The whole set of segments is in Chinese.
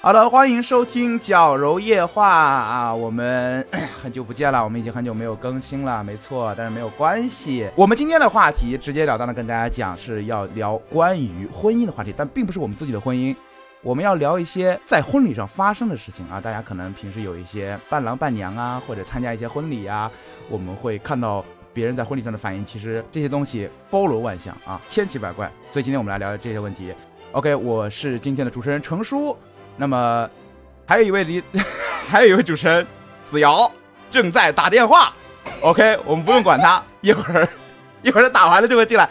好的，欢迎收听矫揉夜话啊！我们很久不见了，我们已经很久没有更新了，没错，但是没有关系。我们今天的话题直截了当的跟大家讲，是要聊关于婚姻的话题，但并不是我们自己的婚姻，我们要聊一些在婚礼上发生的事情啊。大家可能平时有一些伴郎伴娘啊，或者参加一些婚礼啊，我们会看到别人在婚礼上的反应，其实这些东西包罗万象啊，千奇百怪。所以今天我们来聊这些问题。OK，我是今天的主持人程叔。那么，还有一位离，还有一位主持人子瑶正在打电话。OK，我们不用管他，一会儿一会儿他打完了就会进来。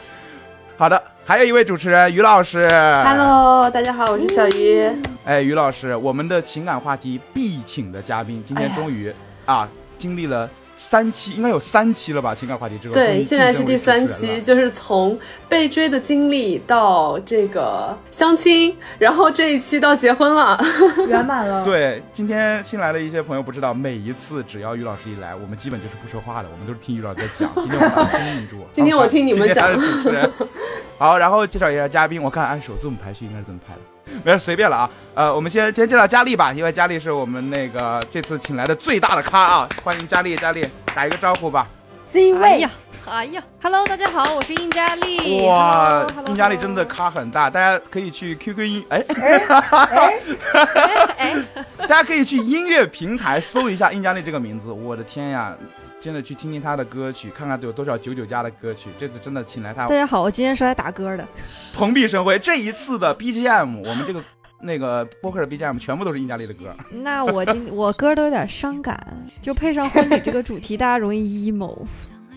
好的，还有一位主持人于老师。Hello，大家好，我是小鱼。哎，于老师，我们的情感话题必请的嘉宾，今天终于啊，经历了。三期应该有三期了吧？情感话题之后，对，现在是第三期，就是从被追的经历到这个相亲，然后这一期到结婚了，圆满了。对，今天新来的一些朋友不知道，每一次只要于老师一来，我们基本就是不说话的，我们都是听于老师在讲。今天我们听住。今天我听你们讲。好，然后介绍一下嘉宾，我看按首字母排序应该是怎么排的。没事，随便了啊。呃，我们先先介绍佳丽吧，因为佳丽是我们那个这次请来的最大的咖啊。欢迎佳丽，佳丽打一个招呼吧。C 位。哎呀，哎呀，Hello，大家好，我是殷佳丽。哇，殷佳丽真的咖很大，大家可以去 QQ 音，哎，哎，大家可以去音乐平台搜一下殷佳丽这个名字。我的天呀！真的去听听他的歌曲，看看都有多少九九加的歌曲。这次真的请来他。大家好，我今天是来打歌的。蓬荜生辉，这一次的 BGM，我们这个那个播客的 BGM 全部都是殷佳丽的歌。那我今我歌都有点伤感，就配上婚礼这个主题，大家容易 emo。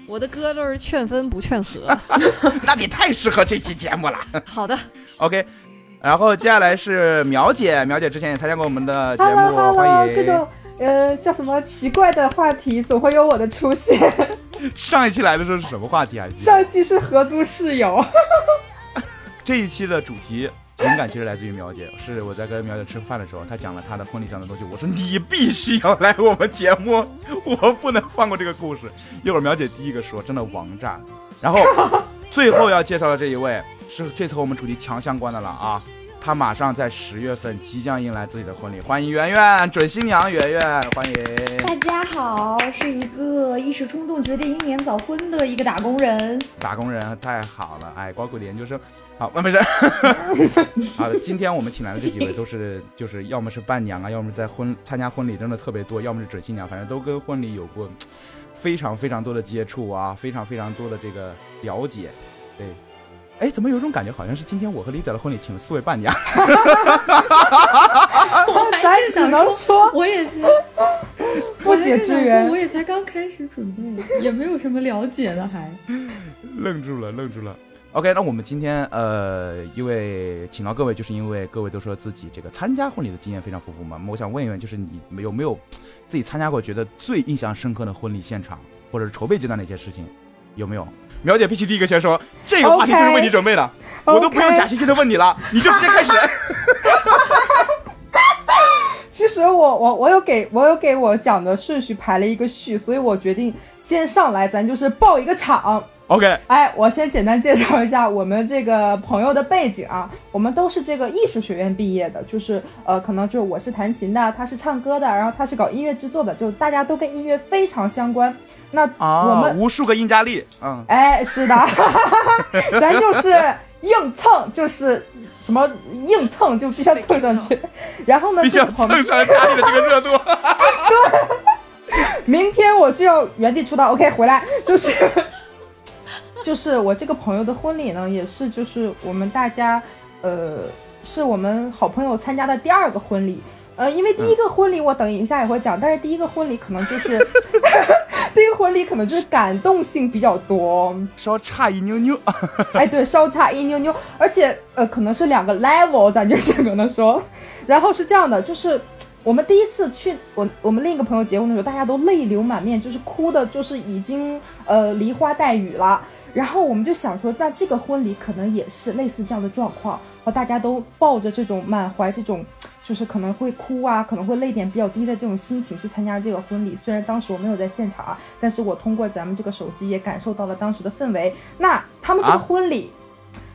我的歌都是劝分不劝和。那你太适合这期节目了。好的，OK。然后接下来是苗姐，苗姐之前也参加过我们的节目，欢迎。呃，叫什么奇怪的话题总会有我的出现。上一期来的时候是什么话题啊？上一期是合租室友。这一期的主题灵感其实来自于苗姐，是我在跟苗姐吃饭的时候，她讲了她的婚礼上的东西，我说你必须要来我们节目，我不能放过这个故事。一会儿苗姐第一个说，真的王炸。然后最后要介绍的这一位是这次和我们主题强相关的了啊。他马上在十月份即将迎来自己的婚礼，欢迎圆圆准新娘圆圆，欢迎大家好，是一个一时冲动决定英年早婚的一个打工人，打工人太好了，哎，高贵的研究生，好，那没事，好的，今天我们请来的这几位都是，就是要么是伴娘啊，要么在婚参加婚礼真的特别多，要么是准新娘，反正都跟婚礼有过非常非常多的接触啊，非常非常多的这个了解，对。哎，怎么有种感觉，好像是今天我和李仔的婚礼请了四位伴娘？我咱只能说，我也不解之缘。我也才刚开始准备，也没有什么了解的，还 愣住了，愣住了。OK，那我们今天呃，因为请到各位，就是因为各位都说自己这个参加婚礼的经验非常丰富嘛。我想问一问，就是你有没有自己参加过觉得最印象深刻的婚礼现场，或者是筹备阶段的一些事情，有没有？苗姐必须第一个先说，这个话题就是为你准备的，我都不用假惺惺的问你了，你就直接开始。其实我我我有给我有给我讲的顺序排了一个序，所以我决定先上来，咱就是报一个场。OK，哎，我先简单介绍一下我们这个朋友的背景啊，我们都是这个艺术学院毕业的，就是呃，可能就是我是弹琴的，他是唱歌的，然后他是搞音乐制作的，就大家都跟音乐非常相关。那我们无数个殷佳丽，嗯，哎，是的，咱就是硬蹭，就是什么硬蹭就必须要蹭上去，然后呢，必须要蹭上佳丽的这个热度。对，明天我就要原地出道，OK，回来就是。就是我这个朋友的婚礼呢，也是就是我们大家，呃，是我们好朋友参加的第二个婚礼，呃，因为第一个婚礼我等一下也会讲，但是第一个婚礼可能就是，第一个婚礼可能就是感动性比较多，稍差一妞妞，哎，对，稍差一妞妞，而且呃，可能是两个 level，咱就是 可能说，然后是这样的，就是我们第一次去我我们另一个朋友结婚的时候，大家都泪流满面，就是哭的，就是已经呃梨花带雨了。然后我们就想说，那这个婚礼可能也是类似这样的状况，和大家都抱着这种满怀这种，就是可能会哭啊，可能会泪点比较低的这种心情去参加这个婚礼。虽然当时我没有在现场啊，但是我通过咱们这个手机也感受到了当时的氛围。那他们这个婚礼，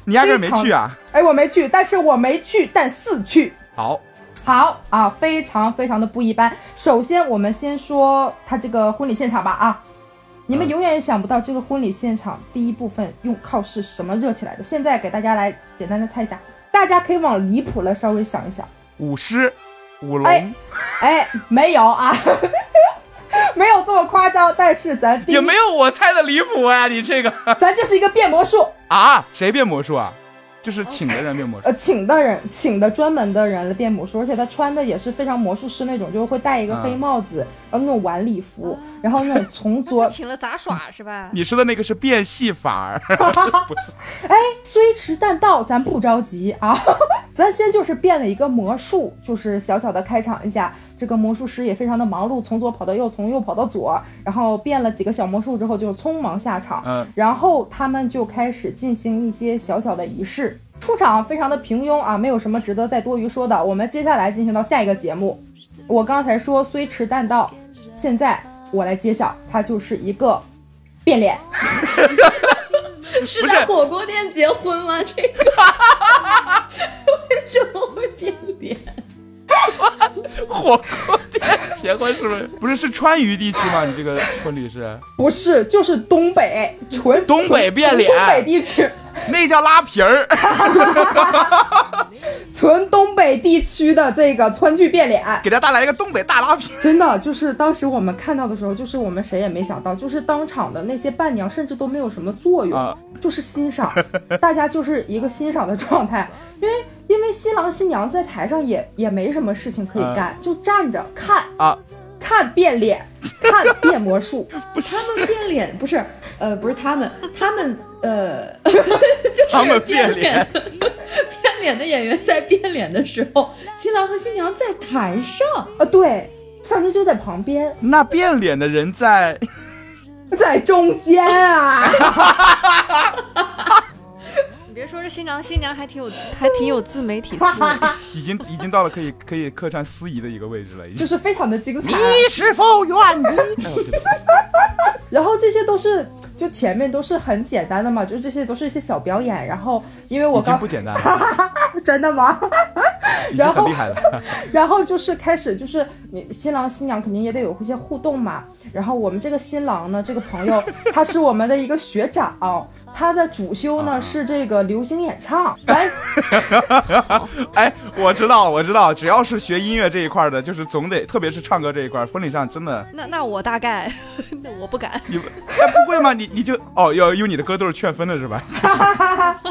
你压根没去啊？哎，我没去，但是我没去，但四去。好，好啊，非常非常的不一般。首先，我们先说他这个婚礼现场吧啊，你们嗯永远也想不到这个婚礼现场第一部分用靠是什么热起来的。现在给大家来简单的猜一下，大家可以往离谱了稍微想一想。舞狮、舞龙，哎哎，没有啊，没有这么夸张，但是咱也没有我猜的离谱啊！你这个 咱就是一个变魔术，啊，谁变魔术啊？就是请的人变魔术呃，请的人，请的专门的人来变魔术，而且他穿的也是非常魔术师那种，就是会戴一个黑嗯帽子，然后那种晚礼服，然后那种从左 请了杂耍是吧？你说的那个是变戏法儿，哎，虽迟但到，咱不着急啊，咱先就是变了一个魔术，就是小小的开场一下。这个魔术师也非常的忙碌，从左跑到右，从右跑到左，然后变了几个小魔术之后就匆忙下场。嗯，然后他们就开始进行一些小小的仪式。出场非常的平庸啊，没有什么值得再多余说的。我们接下来进行到下一个节目。我刚才说虽迟但到，现在我来揭晓，它就是一个变脸。是在火锅店结婚吗？这个 为什么会变脸？火锅店结婚是不是？不是是川渝地区吗？你这个婚礼是？不是，就是东北纯东北变脸。东北地区，那叫拉皮儿，纯东北地区的这个川剧变脸，给大家带来一个东北大拉皮。真的就是当时我们看到的时候，就是我们谁也没想到，就是当场的那些伴娘甚至都没有什么作用，啊。就是欣赏，大家就是一个欣赏的状态，因为因为新郎新娘在台上也也没什么事情可以干，就站着看啊，看变脸，看变魔术，他们变脸不是？呃，不是他们，他们呃，就是他们变变脸，变脸的演员在变脸的时候，新郎和新娘在台上。啊，对，反正就在旁边，那变脸的人在，在中间啊。你别说这新郎新娘还挺有还挺有自媒体思维。已经已经到了可以可以客串司仪的一个位置了，已经。就是非常的精彩，你是否愿意？然后这些都是就前面都是很简单的嘛，就是这些都是一些小表演。然后因为我刚不简单了，真的吗？然后很厉害了。然后就是开始就是你新郎新娘肯定也得有一些互动嘛。然后我们这个新郎呢，这个朋友他是我们的一个学长，他的主修呢啊是这个流行演唱，咱哎，我知道，我知道，只要是学音乐这一块的，就是总得，特别是唱歌这一块，婚礼上真的，那那我大概，那我不敢。你不会吗？你你就哦，要有你的歌都是劝分的是吧？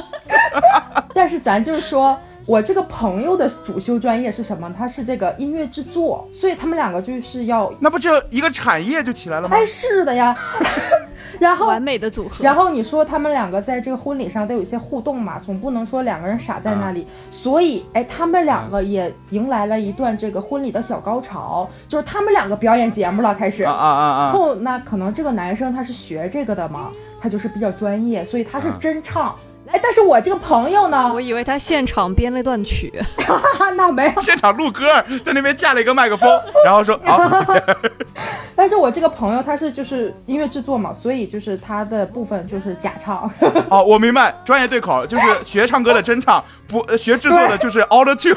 但是咱就是说。我这个朋友的主修专业是什么？他是这个音乐制作，所以他们两个就是要，那不就一个产业就起来了吗哎，？是的呀。然后完美的组合。然后你说他们两个在这个婚礼上都有一些互动嘛，总不能说两个人傻在那里，所以哎，他们两个也迎来了一段这个婚礼的小高潮，就是他们两个表演节目了，开始。啊啊啊啊！后那可能这个男生他是学这个的嘛，他就是比较专业，所以他是啊真唱。哎，但是我这个朋友呢我，以为他现场编了段曲，哈哈，那没有。现场录歌，在那边架了一个麦克风，然后说好，但是我这个朋友他是就是音乐制作嘛，所以就是他的部分就是假唱。哦，我明白，专业对口就是学唱歌的真唱，不呃学制作的就是 auto tune。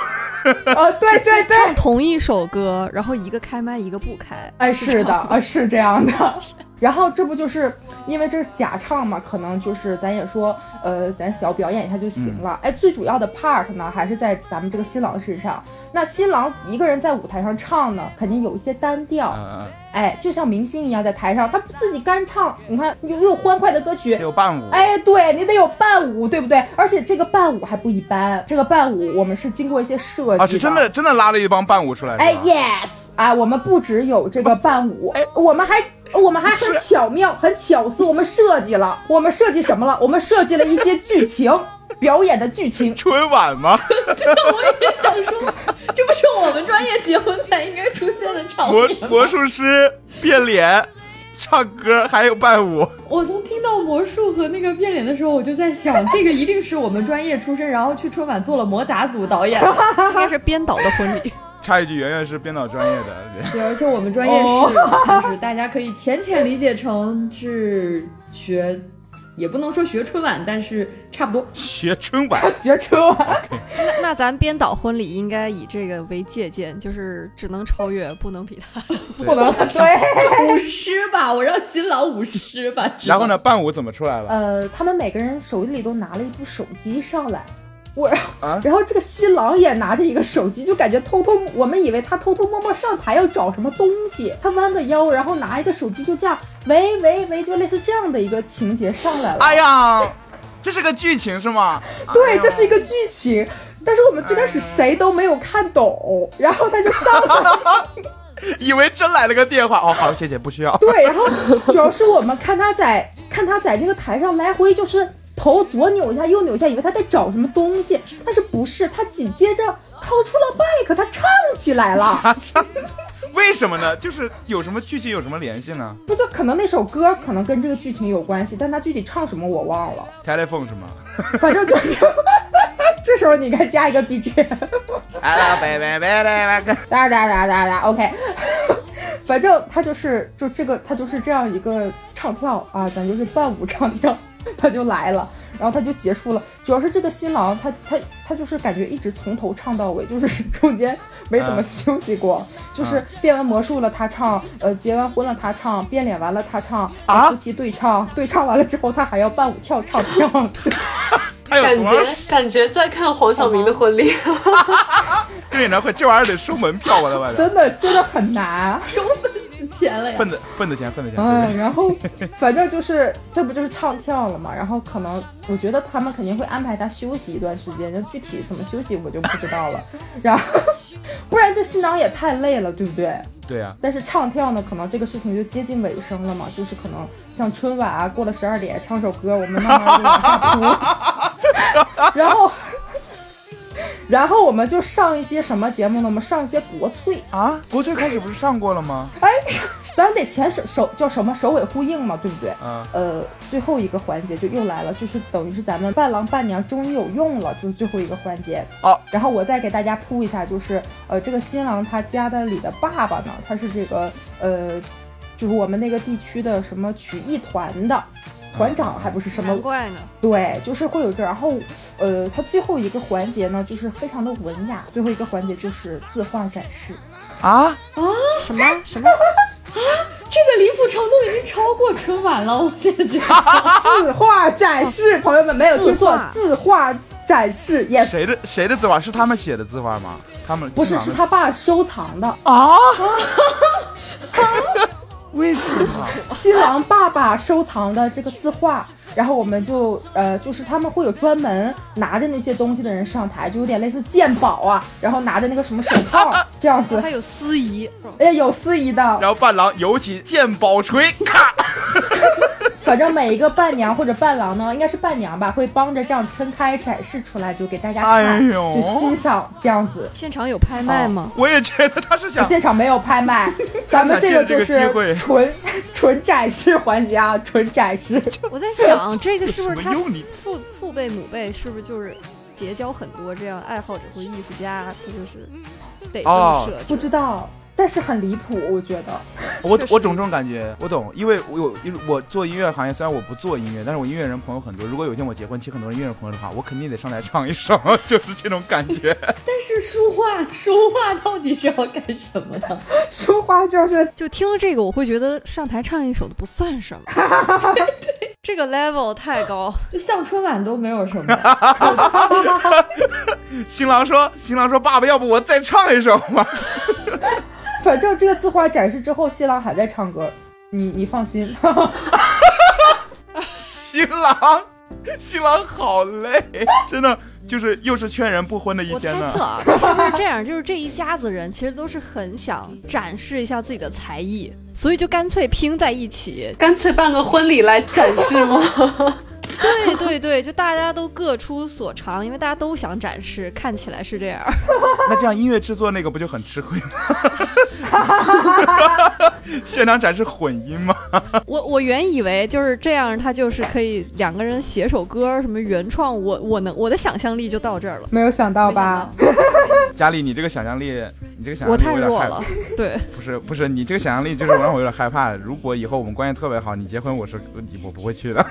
啊，对对对，唱同一首歌，然后一个开麦，一个不开。哎，是的，啊，是这样的。然后这不就是因为这是假唱嘛，可能就是咱也说，呃，咱小表演一下就行了。哎，最主要的 part 呢，还是在咱们这个新郎身上。那新郎一个人在舞台上唱呢，肯定有一些单调，嗯嗯，哎，就像明星一样在台上，他不自己干唱，你看又又有欢快的歌曲，有伴舞。哎，对你得有伴舞，对不对？而且这个伴舞还不一般，这个伴舞我们是经过一些设计啊，是真的真的拉了一帮伴舞出来。哎，yes，啊，我们不只有这个伴舞，哎我们还我们还很巧妙、很巧思，我们设计了，我们设计什么了？我们设计了一些剧情，表演的剧情。春晚吗？我也想说，这不是我们专业结婚才应该出现的场魔面魔？魔术师变脸、唱歌还有伴舞。我从听到魔术和那个变脸的时候，我就在想，这个一定是我们专业出身，然后去春晚做了魔杂组导演。应该是编导的婚礼。插一句，圆圆是编导专业的。对，而且我们专业是，就是大家可以浅浅理解成是学也不能说学春晚，但是差不多。学春晚 学春晚，那那咱编导婚礼应该以这个为借鉴，就是只能超越，不能比他。不能对。舞狮吧，我让新郎舞狮吧。然后呢，伴舞怎么出来了？呃，他们每个人手里都拿了一部手机上来，我啊 然后这个新郎也拿着一个手机，就感觉偷偷，我们以为他偷偷摸摸上台要找什么东西，他弯个腰，然后拿一个手机就这样，喂喂喂，就类似这样的一个情节上来了。哎呀，这是个剧情是吗？对，这是一个剧情，但是我们最开始谁都没有看懂，然后他就上来了。以为真来了个电话。哦，好，谢谢，不需要。对，然后主要是我们看他在看他在那个台上来回就是头左扭一下右扭一下，以为他在找什么东西，但是不是，他紧接着掏出了麦克，他唱起来了。为什么呢？就是有什么剧情有什么联系呢不就可能那首歌可能跟这个剧情有关系，但他具体唱什么我忘了，？Telephone 是吗反正就是 这时候你该加一个 BGM。？Hello baby baby，哒哒哒哒哒，OK。反正他就是就这个，他就是这样一个唱跳啊，咱就是伴舞唱跳，他就来了，然后他就结束了。主要是这个新郎，他他他就是感觉一直从头唱到尾，就是 中间没怎么啊休息过，就是变完魔术了他唱，呃，结完婚了他唱，变脸完了他唱，啊夫妻对唱，对唱完了之后他还要伴舞跳唱跳。感觉感觉在看黄晓明的婚礼，个演唱会？这玩意儿得收门票，我的妈的！真的真的很难。钱了呀。份子份子钱份子钱。嗯，然后反正就是这不就是唱跳了嘛，然后可能我觉得他们肯定会安排他休息一段时间，就具体怎么休息我就不知道了。然后不然这新郎也太累了，对不对？对呀，但是唱跳呢，可能这个事情就接近尾声了嘛，就是可能像春晚啊，过了十二点唱首歌，我们慢慢就往下铺，然后。然后我们就上一些什么节目呢？我们上一些国粹，啊，国粹开始不是上过了吗？哎，咱得前首首叫什么首尾呼应嘛，对不对？嗯，呃，最后一个环节就又来了，就是等于是咱们伴郎伴娘终于有用了，就是最后一个环节。哦，然后我再给大家铺一下，就是呃，这个新郎他家的里的爸爸呢，他是这个呃，就是我们那个地区的什么曲艺团的团长，还不是什么难怪呢，对，就是会有这，然后，呃，他最后一个环节呢，就是非常的文雅，最后一个环节就是字画展示。啊啊，什么什么啊这个离谱程度已经超过春晚了，我现在觉得。字画展示，朋友们没有听错，字字画展示，yes，谁的谁的字画是他们写的字画吗？他们不是，是他爸收藏的。啊？为什么？新郎爸爸收藏的这个字画，然后我们就呃，就是他们会有专门拿着那些东西的人上台，就有点类似鉴宝啊，然后拿着那个什么手套 这样子还，有司仪，哎，有司仪的，然后伴郎有请鉴宝锤，咔！反正每一个伴娘或者伴郎呢，应该是伴娘吧，会帮着这样撑开展示出来，就给大家看，哎呦就欣赏这样子。现场有拍卖吗？我也觉得他是想现场没有拍卖，咱们这个就看看借这个机会是纯 纯展示环节啊，纯展示。我在想，这个是不是他父父辈母辈是不是就是结交很多这样爱好者或艺术家，他就是得这哦么设置？不知道，但是很离谱，我觉得。我我懂这种感觉，我懂，因为我有我做音乐行业，虽然我不做音乐，但是我音乐人朋友很多。如果有一天我结婚，请很多人音乐人朋友的话，我肯定得上来唱一首，就是这种感觉。但是书画，书画到底是要干什么的？书画就是就听了这个，我会觉得上台唱一首的不算什么。对这个 level 太高，就上春晚都没有什么。新郎说，新郎说，爸爸，要不我再唱一首吧？反正这个字画展示之后，新郎还在唱歌，你你放心。新郎，新郎好累，真的就是又是劝人不婚的一天呢我猜。测啊，是不是这样？就是这一家子人其实都是很想展示一下自己的才艺，所以就干脆拼在一起。干脆办个婚礼来展示吗？对对对，就大家都各出所长，因为大家都想展示，看起来是这样。那这样音乐制作那个不就很吃亏吗？现场展示混音吗？我我原以为就是这样，他就是可以两个人写首歌，什么原创，我我能我的想象力就到这儿了。没有想到吧到？佳丽，你这个想象力，你这个想象力有点害太弱了，对，不是不是，你这个想象力就是让我有点害怕。如果以后我们关系特别好，你结婚我是我不会去的。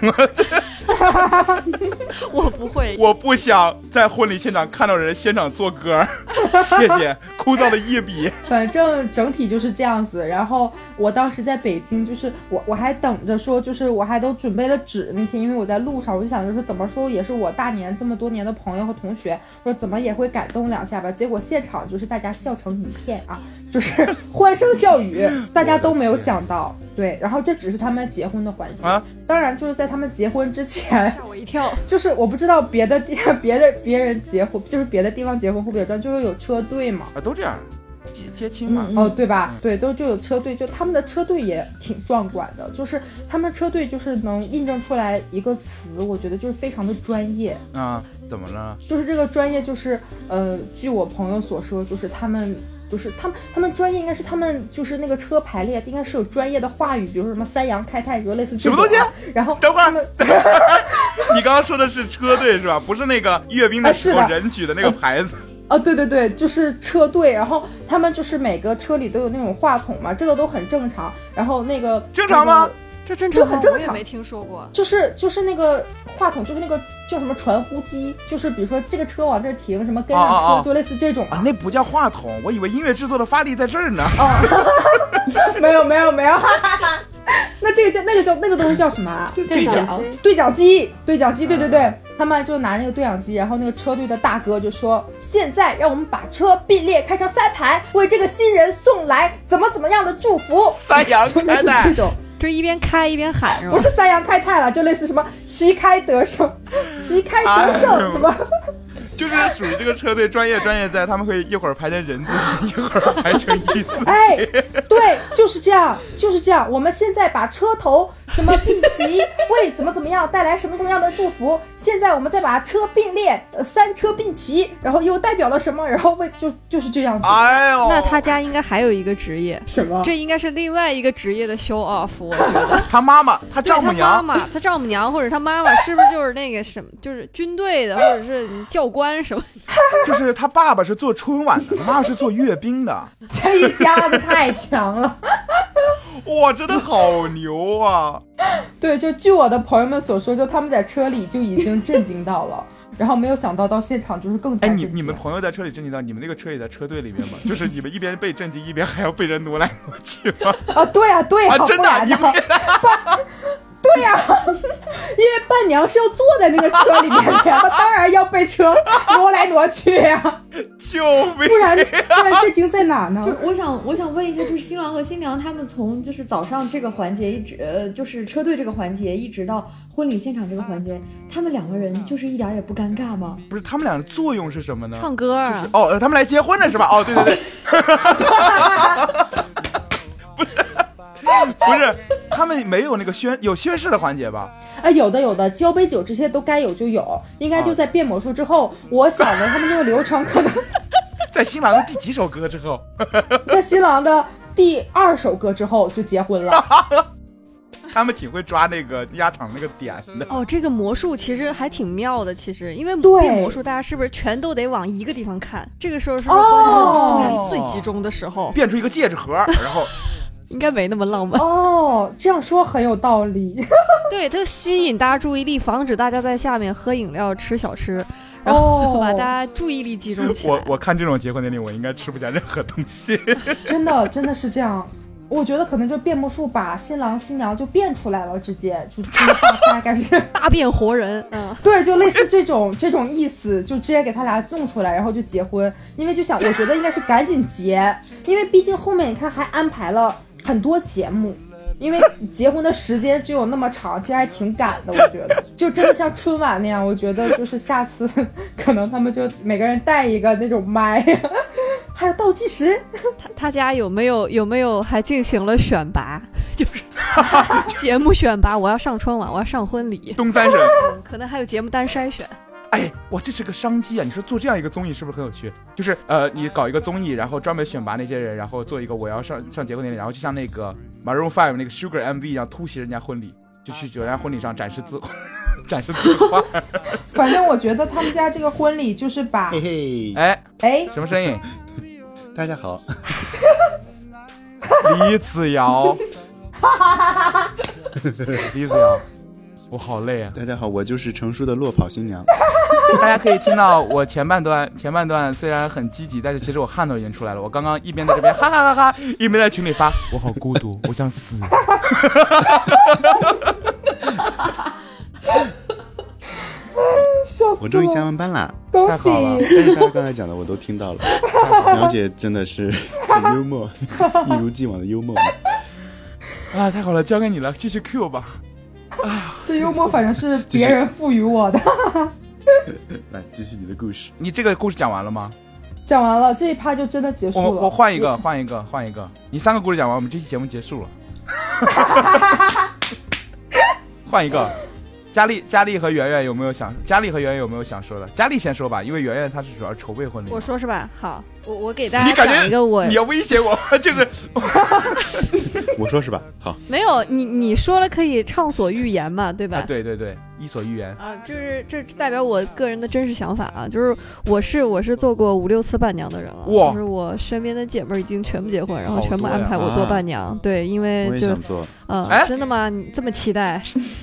我不会。我不想在婚礼现场看到人现场做歌，谢谢，枯燥的一笔。反正整体就是这样子。然后我当时在北京，就是我我还等着说，就是我还都准备了纸那天，因为我在路上，我就想着说怎么说也是我大年这么多年的朋友和同学，说怎么也会感动两下吧。结果现场就是大家笑成一片啊，就是 欢声笑语，大家都没有想到。对，然后这只是他们结婚的环节，啊当然就是在他们结婚之前，吓我一跳！就是我不知道别的地别的别人结婚，就是别的地方结婚会不会有这样，就是有车队嘛。啊，都这样，接接亲嘛。哦，对吧？对，都就有车队，就他们的车队也挺壮观的，就是他们车队就是能印证出来一个词，我觉得就是非常的专业。啊，怎么了？就是这个专业，就是呃，据我朋友所说，就是他们。就是他们，他们专业应该是他们就是那个车排列应该是有专业的话语，比如说什么三阳开泰，就类似这种、啊。什么东西？然后等会 你刚刚说的是车队是吧？不是那个阅兵的时候人举的那个牌子。哦，对对对，就是车队，然后他们就是每个车里都有那种话筒嘛，这个都很正常。然后那个正常吗？这真这很正常我也没听说过。就是就是那个话筒，就是那个叫什么传呼机，就是比如说这个车往这儿停，什么跟上车，哦哦哦就类似这种啊，那不叫话筒，我以为音乐制作的发力在这儿呢。没有没有没有，那这个叫那个叫那个东西叫什么啊？对讲讲机对讲机，对讲机，对对对，他们就拿那个对讲机，然后那个车队的大哥就说：“现在让我们把车并列开成三排，为这个新人送来怎么怎么样的祝福。”三阳 就类似开泰这，种，就一边开一边喊？不是三阳开泰了，就类似什么旗开得胜，旗开得哎胜啊什么。就是属于这个车队专业专业在，他们可以一会儿排成人字形，一会儿排成一字形。哎，对，就是这样，就是这样。我们现在把车头什么并齐，为怎么怎么样带来什么什么样的祝福。现在我们再把车并列，呃，三车并齐，然后又代表了什么？然后为就就是这样子。哎呦，那他家应该还有一个职业，什么？这应该是另外一个职业的 show off，我觉得。他妈妈，他丈母娘，妈，他丈母娘或者他妈妈是不是就是那个什么，就是军队的，或者是教官什么？就是他爸爸是做春晚的，他妈妈是做阅兵的。这一家子太强了。哇，真的好牛啊！对，就据我的朋友们所说，就他们在车里就已经震惊到了，然后没有想到到现场就是更加哎，震惊。你你们朋友在车里震惊到，你们那个车也在车队里面吗？就是你们一边被震惊，一边还要被人挪来挪去吗？啊，对啊、对呀、啊，真的你们 对呀、因为伴娘是要坐在那个车里面的呀，她当然要被车挪来挪去呀、救命！不然不然这惊在哪呢？就我想，我想问一下，就是新郎和新娘他们从就是早上这个环节一直呃，就是车队这个环节，一直到婚礼现场这个环节，他们两个人就是一点也不尴尬吗？不是他们俩的作用是什么呢？唱歌啊，哦，呃他们来结婚了是吧？哦，对对对，不是，他们没有那个宣有宣誓的环节吧？啊，有的有的，交杯酒这些都该有就有，应该就在变魔术之后。我想的他们这个流程可能 在新郎的第几首歌之后？在新郎的第二首歌之后就结婚了。他们挺会抓那个压场那个点的。哦，这个魔术其实还挺妙的，其实因为变魔术，大家是不是全都得往一个地方看？这个时候是不是哦观众注意力最集中的时候？变出一个戒指盒，然后应该没那么浪漫。哦，这样说很有道理。对，它就吸引大家注意力，防止大家在下面喝饮料、吃小吃，然后哦把大家注意力集中起来。我我看这种结婚典礼，我应该吃不下任何东西。真的真的是这样。我觉得可能就变魔术把新郎新娘就变出来了，直接就大概是 大变活人，嗯，对，就类似这种这种意思，就直接给他俩弄出来，然后就结婚。因为就想，我觉得应该是赶紧结，因为毕竟后面你看还安排了很多节目，因为结婚的时间只有那么长，其实还挺赶的。我觉得就真的像春晚那样，我觉得就是下次 可能他们就每个人带一个那种麦，还有倒计时。他他家有没有有没有还进行了选拔？就是节目选拔，我要上春晚，我要上婚礼，东三省，嗯可能还有节目单筛选。哎，哇，这是个商机啊！你说做这样一个综艺是不是很有趣？就是呃，你搞一个综艺，然后专门选拔那些人，然后做一个我要上上结婚典礼，然后就像那个 Maroon Five 那个 Sugar MV 一样，突袭人家婚礼，就去人家婚礼上展示自 展示自画。反正我觉得他们家这个婚礼就是把嘿嘿，哎，哎什么声音？大家好，李子瑶，李子瑶，我好累啊！大家好，我就是成熟的落跑新娘。大家可以听到我前半段，前半段虽然很积极，但是其实我汗都已经出来了。我刚刚一边在这边哈哈哈哈，一边在群里发，我好孤独，我想死。笑死我终于加了，完班啦！恭太好了喜！但是大家刚才讲的我都听到了，苗姐真的是很 幽默，一如既往的幽默。啊，太好了，交给你了，继续 Q 吧。这幽默反正是别人赋予我的。来，继续你的故事。你这个故事讲完了吗？讲完了这一趴就真的结束了。我我换一个，换一个，换一个。你三个故事讲完，我们这期节目结束了。换一个，佳丽、佳丽和圆圆有没有想？佳丽和圆圆有没有想说的？佳丽先说吧，因为圆圆她是主要筹备婚礼。我说是吧？好，我我给大家你感觉讲一个我你要威胁我，就是我说是吧？好，没有你你说了可以畅所欲言嘛，对吧？啊，对对对，伊索寓言。啊，就是这代表我个人的真实想法啊，就是我是我是做过五六次伴娘的人了，就是我身边的姐妹儿已经全部结婚，然后全部安排我做啊伴娘，对，因为就想做。嗯、哎真的吗？你这么期待，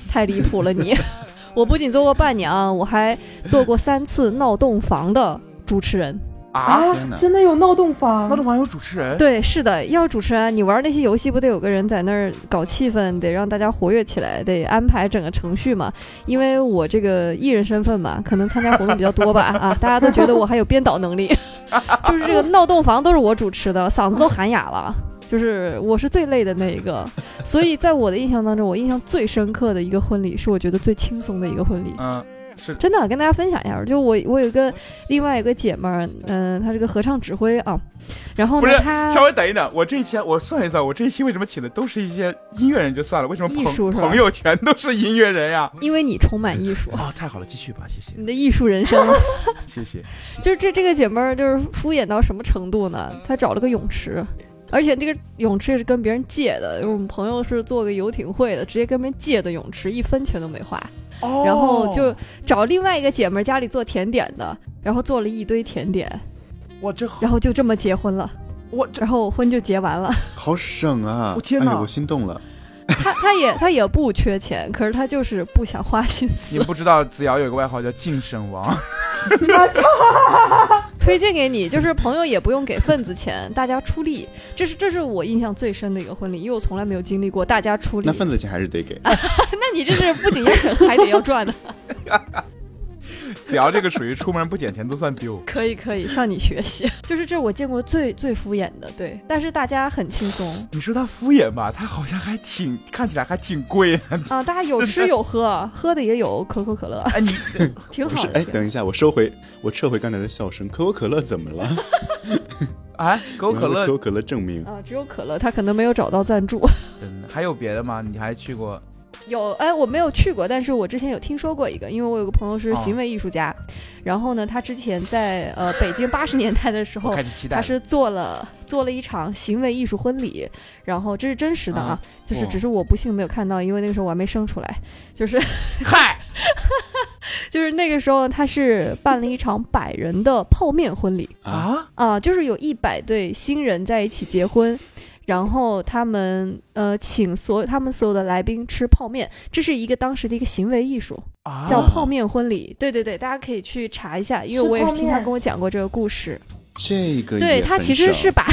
太离谱了你！我不仅做过伴娘，我还做过三次闹洞房的主持人。啊，真的有闹洞房？闹洞房有主持人，对，是的，要主持人，你玩那些游戏不得有个人在那儿搞气氛，得让大家活跃起来，得安排整个程序嘛。因为我这个艺人身份嘛，可能参加活动比较多吧，啊，大家都觉得我还有编导能力，就是这个闹洞房都是我主持的，嗓子都喊哑了。就是我是最累的那一个，所以在我的印象当中，我印象最深刻的一个婚礼是我觉得最轻松的一个婚礼。嗯，是真的跟大家分享一下，就我我有一个另外一个姐们儿，嗯、她是个合唱指挥啊，然后？呢她稍微等一等，我这一期我算一算，我这一期为什么请的都是一些音乐人就算了，为什么朋朋友全都是音乐人呀？因为你充满艺术，哦，太好了，继续吧，谢谢，你的艺术人生，谢谢。就是这这个姐们儿就是敷衍到什么程度呢？她找了个泳池。而且这个泳池也是跟别人借的，因为我们朋友是做个游艇会的，直接跟别人借的泳池，一分钱都没花。哦然后就找另外一个姐们儿家里做甜点的，然后做了一堆甜点，哇，这然后就这么结婚了，我然后婚就结完了。好省啊！我天哪哎呦，我心动了。他他也他也不缺钱，可是他就是不想花心思你。不知道子瑶有个外号叫净省王，推荐给你，就是朋友也不用给份子钱，大家出力，这是这是我印象最深的一个婚礼，因为我从来没有经历过大家出力。那份子钱还是得给。那你这是不仅要省，还得要赚的。子瑶这个属于出门不捡钱都算丢。可以可以，向你学习。就是这我见过最最敷衍的，对，但是大家很轻松你说他敷衍吧，他好像还挺看起来还挺贵的。啊，大家有吃有喝，喝的也有可口可乐，哎，你挺好的，哎，等一下，我收回，我撤回刚才的笑声。可口可乐怎么了？啊，可口可乐可口可乐证明。啊，只有可乐，他可能没有找到赞助。真的还有别的吗？你还去过？有，哎，我没有去过，但是我之前有听说过一个，因为我有个朋友是哦行为艺术家，然后呢，他之前在呃北京八十年代的时候，开始期待。他是做了做了一场行为艺术婚礼，然后这是真实的啊，就是只是我不幸没有看到，因为那个时候我还没生出来，就是嗨，就是那个时候他是办了一场百人的泡面婚礼啊，啊，就是有一百对新人在一起结婚。然后他们呃请所有他们所有的来宾吃泡面，这是一个当时的一个行为艺术，啊叫泡面婚礼。对对对，大家可以去查一下，因为我也是听他跟我讲过这个故事。这个对他其实是把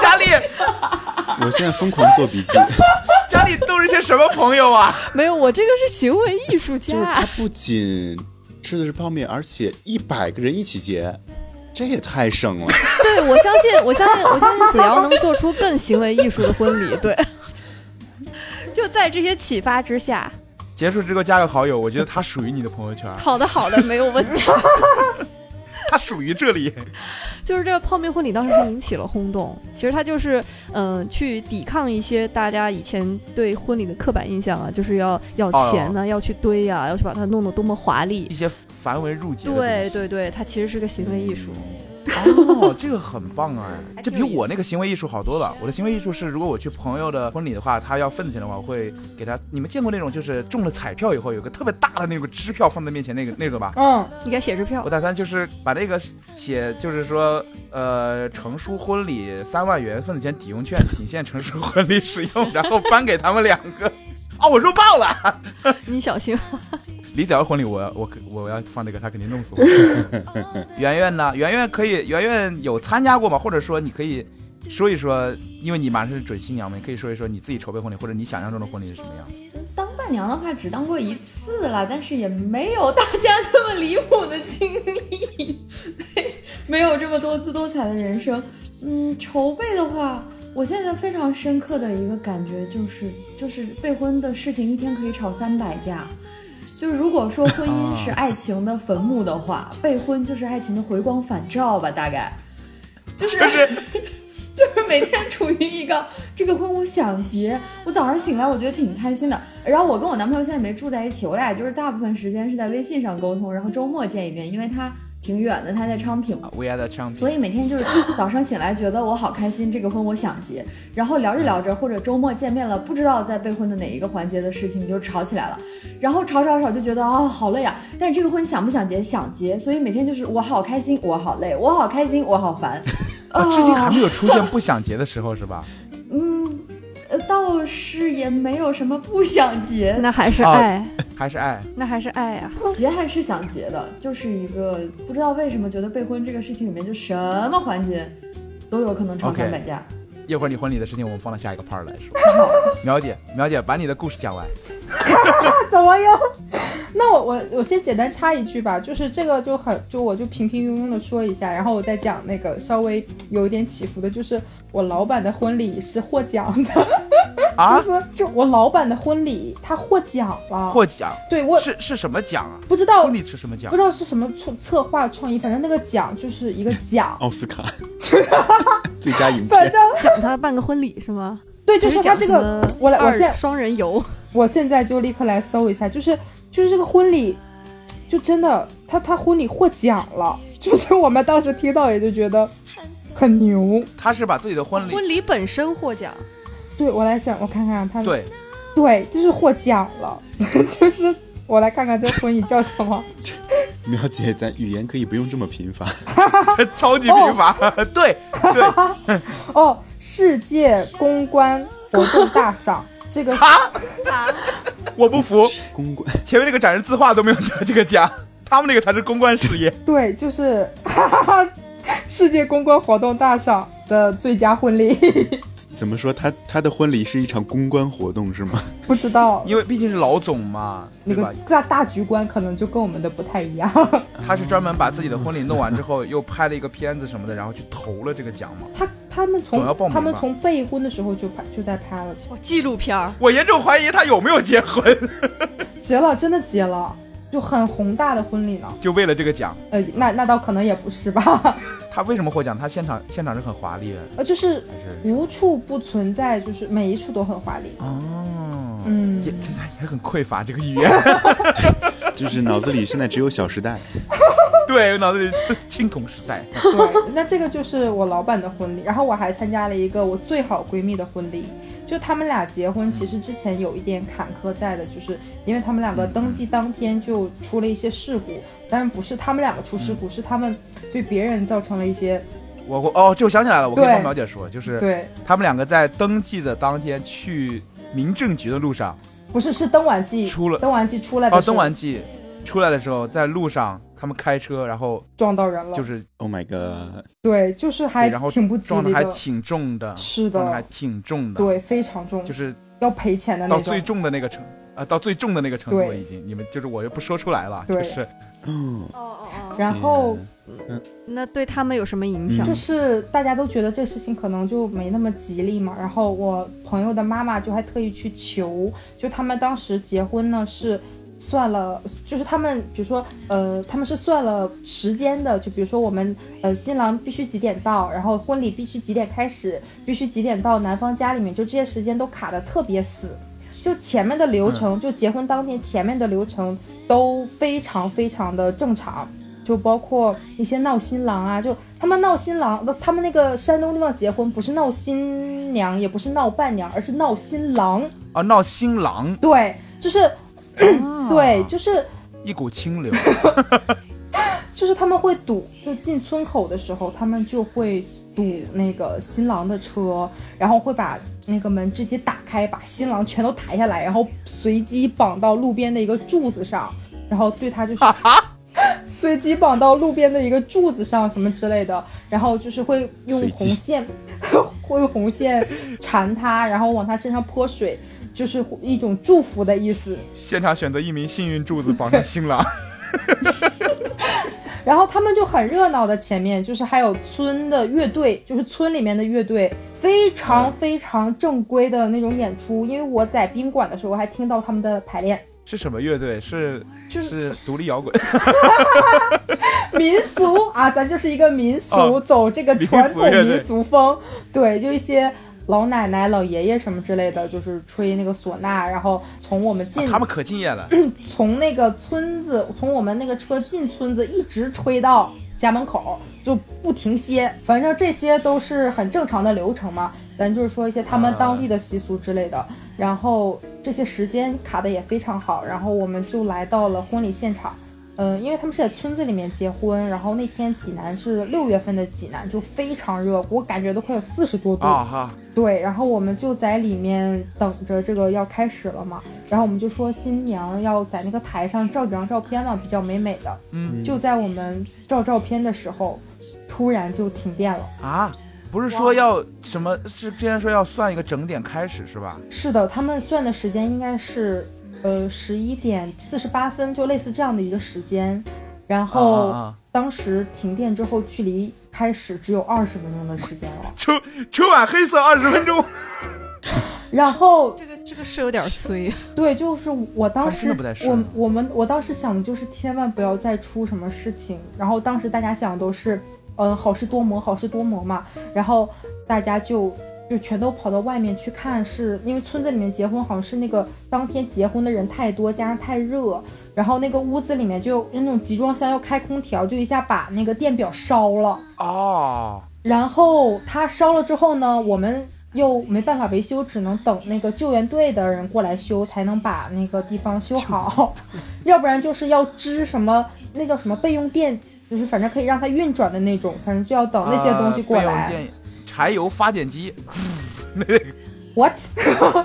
家里 我现在疯狂做笔记，家里都是些什么朋友啊？没有，我这个是行为艺术就是他家。不仅吃的是泡面，而且一百个人一起结，这也太省了。对，我相信，我相信，我相信子瑶能做出更行为艺术的婚礼。对，就在这些启发之下，结束之后加个好友，我觉得他属于你的朋友圈，好的好的，没有问题。他属于这里。就是这个泡面婚礼当时还引起了轰动。其实它就是，嗯、去抵抗一些大家以前对婚礼的刻板印象啊，就是要要钱呢、要去堆呀、要去把它弄得多么华丽一。些繁文缛节。对对对，它其实是个行为艺术。哦，这个很棒啊！这比我那个行为艺术好多了。我的行为艺术是，如果我去朋友的婚礼的话，他要份子钱的话，我会给他。你们见过那种就是中了彩票以后有个特别大的那个支票放在面前那个那种吧？嗯，你该写支票我。打算就是把那个写，就是说，呃，成书婚礼三万元份子钱抵用券，仅限成书婚礼使用，然后颁给他们两个。哦，我说爆了。你小心。李子瑶婚礼我，我我我要放这个，他肯定弄死我。圆圆呢？圆圆可以，圆圆有参加过吗？或者说你可以说一说，因为你马上是准新娘嘛，你可以说一说你自己筹备婚礼，或者你想象中的婚礼是什么样？当伴娘的话，只当过一次啦，但是也没有大家那么离谱的经历，没没有这么多姿多彩的人生。嗯，筹备的话，我现在非常深刻的一个感觉就是，就是备婚的事情一天可以吵三百架。就是如果说婚姻是爱情的坟墓的话，备婚就是爱情的回光返照吧，大概。就是 就是每天处于一个这个婚我想结，我早上醒来我觉得挺开心的。然后我跟我男朋友现在没住在一起，我俩就是大部分时间是在微信上沟通，然后周末见一面，因为他挺远的，他在昌平。所以每天就是 早上醒来觉得我好开心，这个婚我想结，然后聊着聊着或者周末见面了，不知道在备婚的哪一个环节的事情就吵起来了，然后吵吵吵就觉得啊、好累啊，但是这个婚想不想结？想结，所以每天就是我好开心，我好累，我好开心，我好烦，啊，至今还没有出现不想结的时候是吧？嗯，呃，倒是也没有什么不想结，那还是哦爱，还是爱？那还是爱啊！结还是想结的，就是一个不知道为什么觉得备婚这个事情里面就什么环节都有可能吵三百架。一会儿你婚礼的事情我们放到下一个 part 来说。好，苗姐，苗姐，把你的故事讲完。怎么样？那我我我先简单插一句吧，就是这个就很就我就平平庸庸的说一下，然后我再讲那个稍微有一点起伏的，就是我老板的婚礼是获奖的，啊？就，是就我老板的婚礼他获奖了，获奖？对我是是什么奖啊？不知道婚礼是什么奖？不知？道是什么创策划创意，反正那个奖就是一个奖，奥斯卡。最佳影片，反正讲他办个婚礼是吗？对，就是他这个我来我现在双人游，我现在就立刻来搜一下，就是就是这个婚礼，就真的他他婚礼获奖了，就是我们当时听到也就觉得很牛。他是把自己的婚礼，婚礼本身获奖，对我来想，我看看他对，对，就是获奖了，就是我来看看这婚礼叫什么。苗姐，咱语言可以不用这么贫乏。超级贫乏。对对，哦，世界公关活动大赏，这个是哈，我不服，公关前面那个展示字画都没有得这个奖，他们那个才是公关事业。对，就是哈哈哈，世界公关活动大赏的最佳婚礼，怎么说？他他的婚礼是一场公关活动是吗？不知道因为毕竟是老总嘛，那个？大大局观可能就跟我们的不太一样。他是专门把自己的婚礼弄完之后，又拍了一个片子什么的，然后去投了这个奖嘛。他他们从他们从备婚的时候就拍就在拍了，哦，纪录片儿，我严重怀疑他有没有结婚，结了，真的结了，就很宏大的婚礼呢。就为了这个奖。呃，那那倒可能也不是吧，他为什么获奖？他现场现场是很华丽的，呃，就是无处不存在，就是每一处都很华丽。哦，嗯也这也很匮乏这个语言。就是脑子里现在只有《小时代》。对，脑子里就青铜时代。对，那这个就是我老板的婚礼，然后我还参加了一个我最好闺蜜的婚礼。就他们俩结婚，其实之前有一点坎坷在的，就是因为他们两个登记当天就出了一些事故，但是不是他们两个出事故，是他们对别人造成了一些我我哦，这我想起来了，我跟对方苗姐说，就是对，他们两个在登记的当天去民政局的路上，不是是登完记出了登完记出来的哦，时候。登完记出来的时候，在路上他们开车，然后撞到人了，就是 Oh my god！对，就是还然后挺不吉利的。撞的，还挺重的，是撞的还，挺重的，，对，非常重，就是要赔钱的那种。到最。重的那个程啊，到最重的那个程度对。了，已经，你们就是我又不说出来了，就是嗯，哦哦哦，然后嗯。那对他们有什么影响？就是大家都觉得这事情可能就没那么吉利嘛，然后我朋友的妈妈就还特意去求，就他们当时结婚呢是算了，就是他们比如说呃他们是算了时间的，就比如说我们呃新郎必须几点到，然后婚礼必须几点开始，必须几点到男方家里面，就这些时间都卡的特别死。就前面的流程，就结婚当天前面的流程都非常非常的正常，就包括一些闹新郎啊，就他们闹新郎，不，他们那个山东地方结婚不是闹新娘，也不是闹伴娘，而是闹新郎。啊闹新郎，对，就是、啊。对，就是一股清流，就是他们会堵，就进村口的时候，他们就会堵那个新郎的车，然后会把那个门直接打开，把新郎全都抬下来，然后随机绑到路边的一个柱子上，然后对他就是 随机绑到路边的一个柱子上什么之类的，然后就是会用红线，会用红线缠他，然后往他身上泼水，就是一种祝福的意思。现场选择一名幸运柱子绑上新郎，然后他们就很热闹的，前面就是还有村的乐队，就是村里面的乐队，非常非常正规的那种演出。因为我在宾馆的时候还听到他们的排练，是什么乐队？是就是是独立摇滚，民俗啊，咱就是一个民俗，哦走这个传统民俗风。对，就一些老奶奶、老爷爷什么之类的，就是吹那个唢呐，然后从我们进、啊他们可敬业了。从那个村子，从我们那个车进村子，一直吹到家门口，就不停歇。反正这些都是很正常的流程嘛。咱就是说一些他们当地的习俗之类的，然后这些时间卡的也非常好，然后我们就来到了婚礼现场。嗯，因为他们是在村子里面结婚，然后那天济南是六月份的济南，就非常热，我感觉都快有四十多度。啊哈，对，然后我们就在里面等着这个要开始了嘛，然后我们就说新娘要在那个台上照几张照片嘛，比较美美的。嗯就在我们照照片的时候，突然就停电了。啊，不是说要什么？是之前说要算一个整点开始是吧？是的，他们算的时间应该是呃十一点四十八分，就类似这样的一个时间。然后啊啊啊当时停电之后，距离开始只有二十分钟的时间了。秋秋晚黑色二十分钟，然后这个这个是有点衰，对，就是我当时我我们我当时想的就是千万不要再出什么事情。然后当时大家想的都是，嗯、好事多磨，好事多磨嘛。然后大家就就全都跑到外面去看是，因为村子里面结婚好像是那个当天结婚的人太多，加上太热，然后那个屋子里面就那种集装箱要开空调，就一下把那个电表烧了。哦，然后它烧了之后呢，我们又没办法维修，只能等那个救援队的人过来修，才能把那个地方修好。要不然就是要支什么，那叫什么备用电，就是反正可以让它运转的那种，反正就要等那些东西过来。柴油发电机，那 个 What？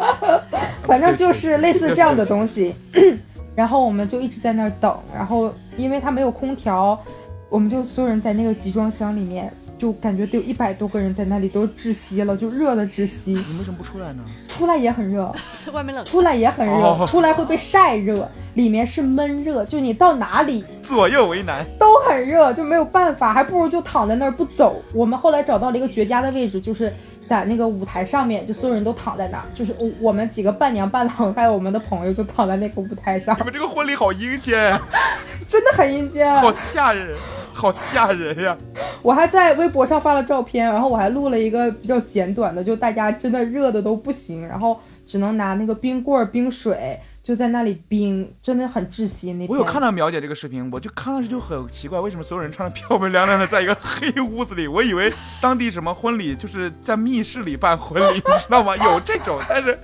反正就是类似这样的东西。然后我们就一直在那儿等，然后因为它没有空调，我们就所有人在那个集装箱里面，就感觉得有一百多个人在那里都窒息了，就热的窒息。你为什么不出来呢？出来也很热，外面冷。出来也很热，哦出来会被晒热，里面是闷热，就你到哪里左右为难。都很热，就没有办法，还不如就躺在那儿不走。我们后来找到了一个绝佳的位置，就是在那个舞台上面，就所有人都躺在那儿，就是我我们几个伴娘伴郎还有我们的朋友就躺在那个舞台上你，们这个婚礼好阴间，真的很阴间。好吓人，好吓人呀！我还在微博上发了照片，然后我还录了一个比较简短的，就大家真的热的都不行，然后只能拿那个冰棍儿、冰水就在那里冰，真的很窒息。那天我有看到苗姐这个视频，我就看上去就很奇怪，为什么所有人穿的漂漂亮亮的，在一个黑屋子里？我以为当地什么婚礼就是在密室里办婚礼，你知道吗？有这种，但是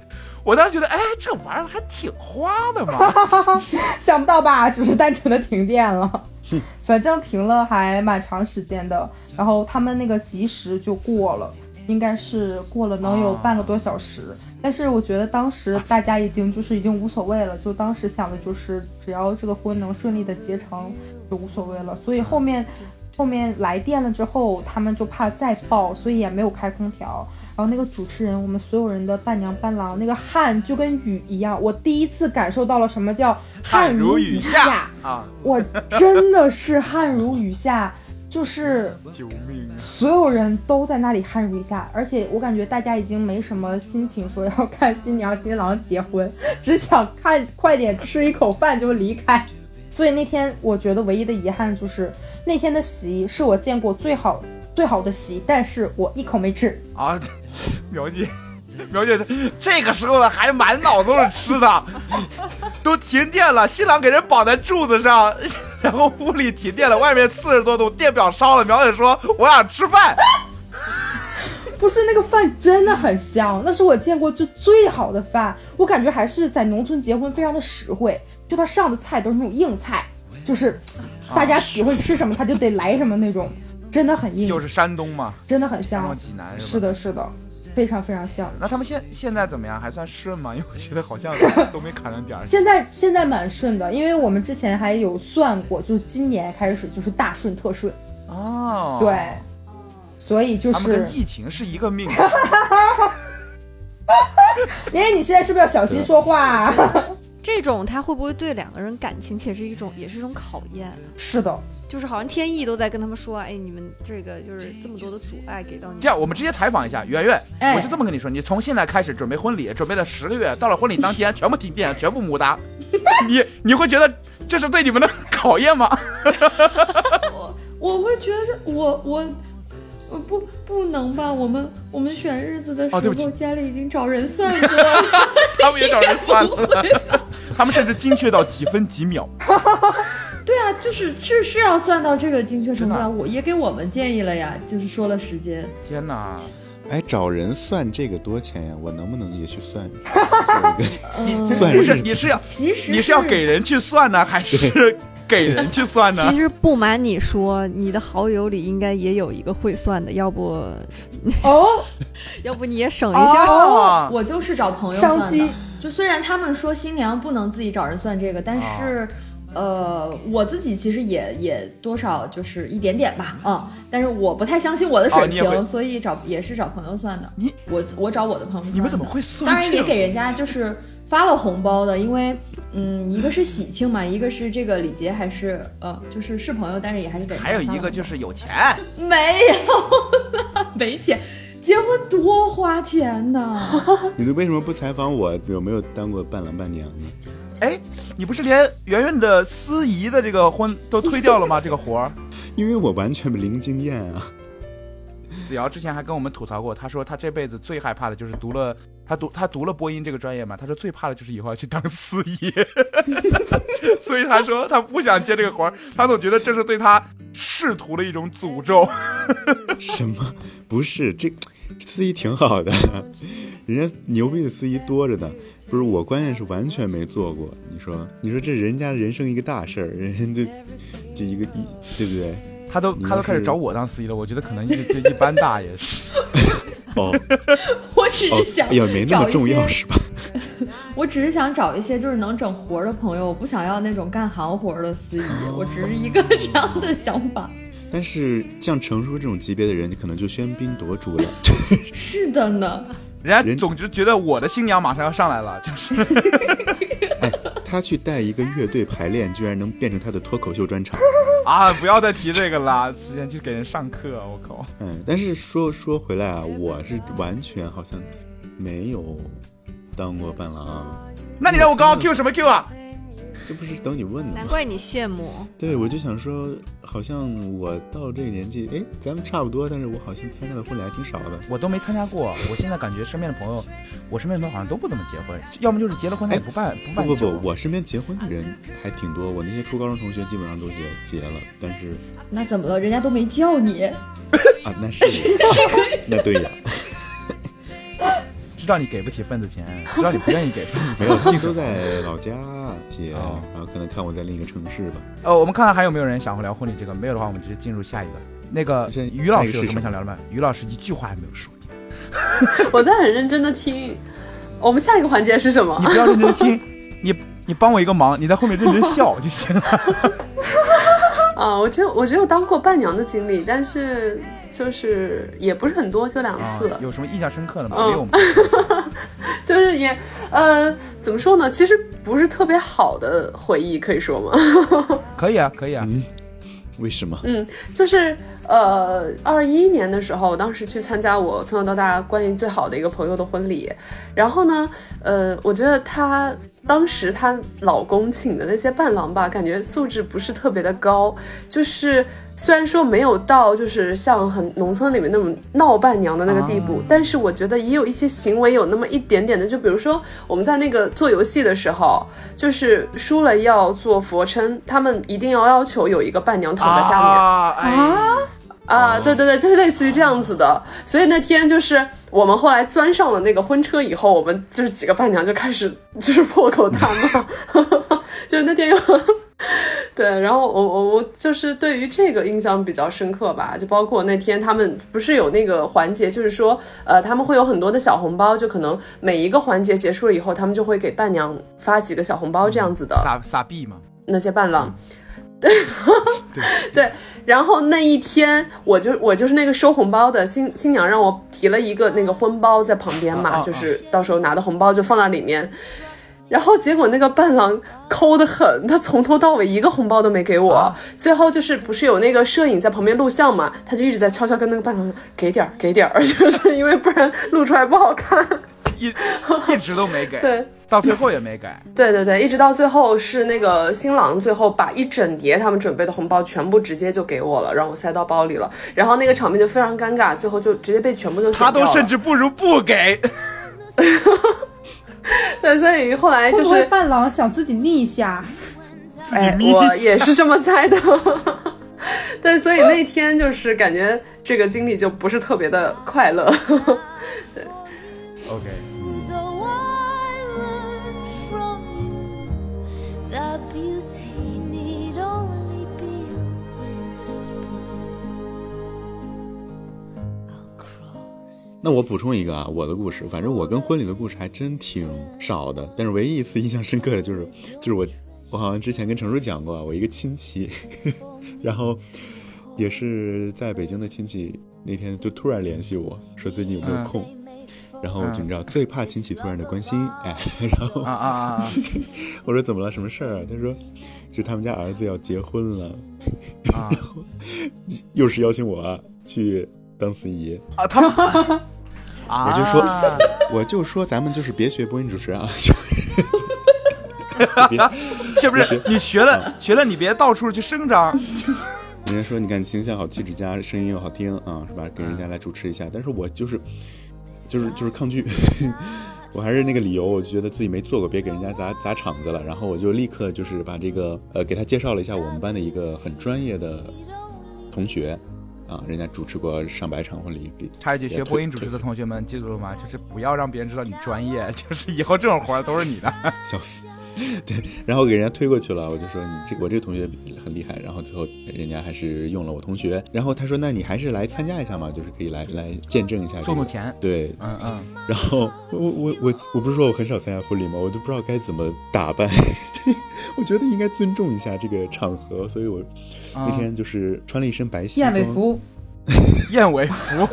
我当时觉得，哎，这玩意儿还挺花的嘛。想不到吧？只是单纯的停电了，反正停了还蛮长时间的。然后他们那个及时就过了，应该是过了能有半个多小时。但是我觉得当时大家已经就是已经无所谓了，就当时想的就是只要这个婚能顺利的结成就无所谓了。所以后面后面来电了之后，他们就怕再爆，所以也没有开空调。然后那个主持人，我们所有人的伴娘伴郎，那个汗就跟雨一样，我第一次感受到了什么叫汗如雨雨下啊！我真的是汗如雨下，就是救命啊！所有人都在那里汗如雨下，而且我感觉大家已经没什么心情说要看新娘新郎结婚，只想看快点吃一口饭就离开。所以那天我觉得唯一的遗憾就是那天的席是我见过最好最好的席，但是我一口没吃。啊，苗姐，苗姐，这个时候了还满脑都是吃的，都停电了，新郎给人绑在柱子上，然后屋里停电了，外面四十多度，电表烧了。苗姐说我想吃饭，不是那个饭真的很香，那是我见过就最好的饭。我感觉还是在农村结婚非常的实惠，就他上的菜都是那种硬菜，就是大家喜欢吃什么他就得来什么那种，真的很硬又，是山东嘛，真的很像山东。济南是？是。的，是的，非常非常像。那他们现现在怎么样？还算顺吗？因为我觉得好像 都没砍上点儿。现在现在蛮顺的，因为我们之前还有算过，就是今年开始就是大顺特顺，哦，对，所以就是他们跟疫情是一个命。因为你现在是不是要小心说话？这种他会不会对两个人感情其实是一种，也是一种考验？是的，就是好像天意都在跟他们说，哎，你们这个就是这么多的阻碍给到你。这样，我们直接采访一下圆圆，哎我就这么跟你说，你从现在开始准备婚礼，准备了十个月，到了婚礼当天全部停电，全部母哒，你你会觉得这是对你们的考验吗？我我会觉得我我。我不不能吧？我们我们选日子的时候，家里已经找人算过了。他们也找人算了，他们甚至精确到几分几秒。对啊，就是是是要算到这个精确程度啊！我也给我们建议了呀，就是说了时间。天哪！哎，找人算这个多钱呀？我能不能也去算 做一个嗯，不是？你是要其实你是要给人去算呢，还是 给人去算呢其？实不瞒你说，你的好友里应该也有一个会算的，要不哦，要不你也省一下。哦，我就是找朋友算的。就虽然他们说新娘不能自己找人算这个，但是。呃，我自己其实也也多少就是一点点吧，嗯，但是我不太相信我的水平，所以找也是找朋友算的。你我我找我的朋友算的。你们怎么会算当然也给人家就是发了红包的，因为嗯，一个是喜庆嘛，一个是这个礼节还是呃，就是是朋友，但是也还是给人家还有一个就是有钱，没有了，没钱，结婚多花钱呐。你为什么不采访我有没有当过伴郎伴娘呢？哎，你不是连圆圆的司仪的这个婚都推掉了吗？这个活儿，因为我完全零经验啊。子瑶之前还跟我们吐槽过，他说他这辈子最害怕的就是读了他读他读了播音这个专业嘛，他说最怕的就是以后要去当司仪，所以他说他不想接这个活儿，他总觉得这是对他仕途的一种诅咒。什么？不是这司仪挺好的，人家牛逼的司仪多着呢。不是我，关键是完全没做过。你说，你说这人家人生一个大事儿，人家就就一个一，对不对？他都他都开始找我当司仪了，我觉得可能一就一般大也是。哦 我只哦是想，哎呀，没那么重要是吧？我只是想找一些就是能整活的朋友，我不想要那种干行活的司仪，我只是一个这样的想法。但是像程叔这种级别的人，可能就喧宾夺主了。是的呢，人家总就觉得我的新娘马上要上来了，就是 哎，他去带一个乐队排练，居然能变成他的脱口秀专场。啊，不要再提这个了，直接去给人上课，我靠。嗯，但是说说回来啊，我是完全好像没有当过伴郎，那你让我刚刚 Q 什么 Q 啊？这不是等你问的吗？难怪你羡慕。对，我就想说，好像我到这个年纪，哎，咱们差不多，但是我好像参加的婚礼还挺少的。我都没参加过，我现在感觉身边的朋友，我身边的朋友好像都不怎么结婚，要么就是结了婚他也不办，不办不不不，我身边结婚的人还挺多，我那些初高中同学基本上都结结了，但是那怎么了？人家都没叫你，啊，那是 那对呀，知道你给不起份子钱，知道你不愿意给份子没钱。有，都在老家结，哦然后可能看我在另一个城市吧。呃，我们看看还有没有人想聊婚礼这个，没有的话，我们直接进入下一个。那个于老师有什么想聊的吗？于老师一句话也没有说，我在很认真的听。我们下一个环节是什么你？不要认真听，你你帮我一个忙，你在后面认真笑就行了。啊，我只有我只有当过伴娘的经历，但是就是也不是很多，就两啊次。，有什么印象深刻的吗？嗯给我们。就是也呃，怎么说呢？其实不是特别好的回忆，可以说吗？可以啊，可以啊。嗯，为什么？嗯，就是呃，二一年的时候，我当时去参加我从小到大关系最好的一个朋友的婚礼，然后呢，呃，我觉得她当时她老公请的那些伴郎吧，感觉素质不是特别的高，就是虽然说没有到就是像很农村里面那种闹伴娘的那个地步，但是我觉得也有一些行为有那么一点点的，就比如说我们在那个做游戏的时候，就是输了要做俯卧撑，他们一定要要求有一个伴娘躺在下面。啊，哎，啊，对对对，就是类似于这样子的。所以那天就是我们后来钻上了那个婚车以后，我们就是几个伴娘就开始就是破口大骂，就是那天有 对，然后我我我就是对于这个印象比较深刻吧，就包括那天他们不是有那个环节，就是说，呃，他们会有很多的小红包，就可能每一个环节结束了以后，他们就会给伴娘发几个小红包这样子的。撒撒币嘛，那些伴郎，对 对，然后那一天我就我就是那个收红包的新新娘，让我提了一个那个婚包在旁边嘛，就是到时候拿的红包就放到里面。然后结果那个伴郎抠的很，他从头到尾一个红包都没给我。啊最后就是不是有那个摄影在旁边录像嘛，他就一直在悄悄跟那个伴郎说给点儿给点儿，就是因为不然录出来不好看。一一直都没给，对。到最后也没给。对对对，一直到最后是那个新郎最后把一整叠他们准备的红包全部直接就给我了，让我塞到包里了。然后那个场面就非常尴尬，最后就直接被全部就剪他都。甚至不如不给。对，所以后来就是，伴郎想自己腻一下？哎，我也是这么猜的。对，所以那天就是感觉这个经历就不是特别的快乐。对 OK，那我补充一个啊，我的故事，反正我跟婚礼的故事还真挺少的，但是唯一一次印象深刻的就是，就是我，我好像之前跟程叔讲过，我一个亲戚，然后也是在北京的亲戚，那天就突然联系我说最近有没有空，然后就你知道最怕亲戚突然的关心，哎，然后啊啊啊啊！我说怎么了，什么事儿啊？他说就他们家儿子要结婚了，啊又是邀请我去当司仪，啊！他们，啊、我就说，我就说咱们就是别学播音主持啊，就就别 这不是你学了学了，你别到处去声张。人家说你看形象好，气质佳，声音又好听啊，是吧？给人家来主持一下，但是我就是就是就是抗拒，我还是那个理由，我就觉得自己没做过，别给人家砸砸场子了。然后我就立刻就是把这个呃给他介绍了一下我们班的一个很专业的同学啊，人家主持过上百场婚礼，给插一句，学播音主持的同学们记住了吗？就是不要让别人知道你专业，就是以后这种活儿都是你的。笑死。对，然后给人家推过去了，我就说你这我这个同学很厉害，然后最后人家还是用了我同学，然后他说那你还是来参加一下嘛，就是可以来来见证一下、这个，送送钱对，嗯嗯，然后我我我我不是说我很少参加婚礼吗？我都不知道该怎么打扮，我觉得应该尊重一下这个场合，所以我那天就是穿了一身白西燕装，尾服，燕尾服，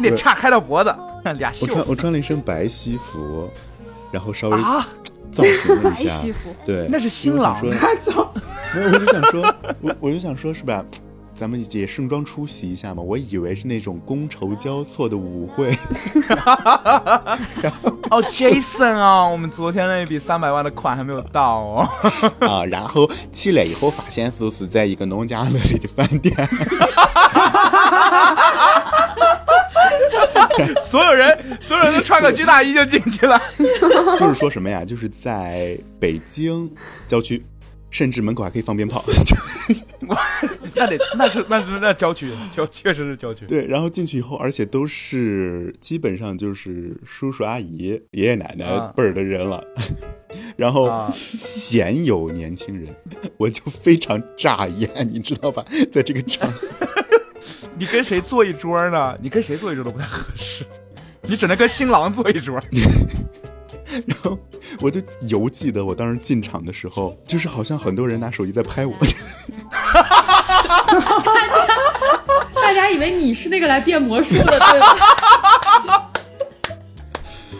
你得岔开到脖子，俩袖我穿我穿了一身白西服，然后稍微啊，造型了一下，西服，对，那是新郎没有，我就想说，我我就想说，是吧？咱们也盛装出席一下嘛。我以为是那种觥筹交错的舞会，哦，Jason 啊，我们昨天那笔三百万的款还没有到哦。啊，然后去了以后发现就是在一个农家乐里的饭店，所有人，所有人都穿个军大衣就进去了。就是说什么呀？就是在北京郊区，甚至门口还可以放鞭炮。那得，那是那是那郊区，郊确实是郊区。对，然后进去以后，而且都是基本上就是叔叔阿姨、爷爷奶奶啊辈儿的人了，然后啊鲜有年轻人，我就非常扎眼，你知道吧？在这个场。你跟谁坐一桌呢？你跟谁坐一桌都不太合适，你只能跟新郎坐一桌。然后我就犹记得我当时进场的时候，就是好像很多人拿手机在拍我，大家以为你是那个来变魔术的，对吧？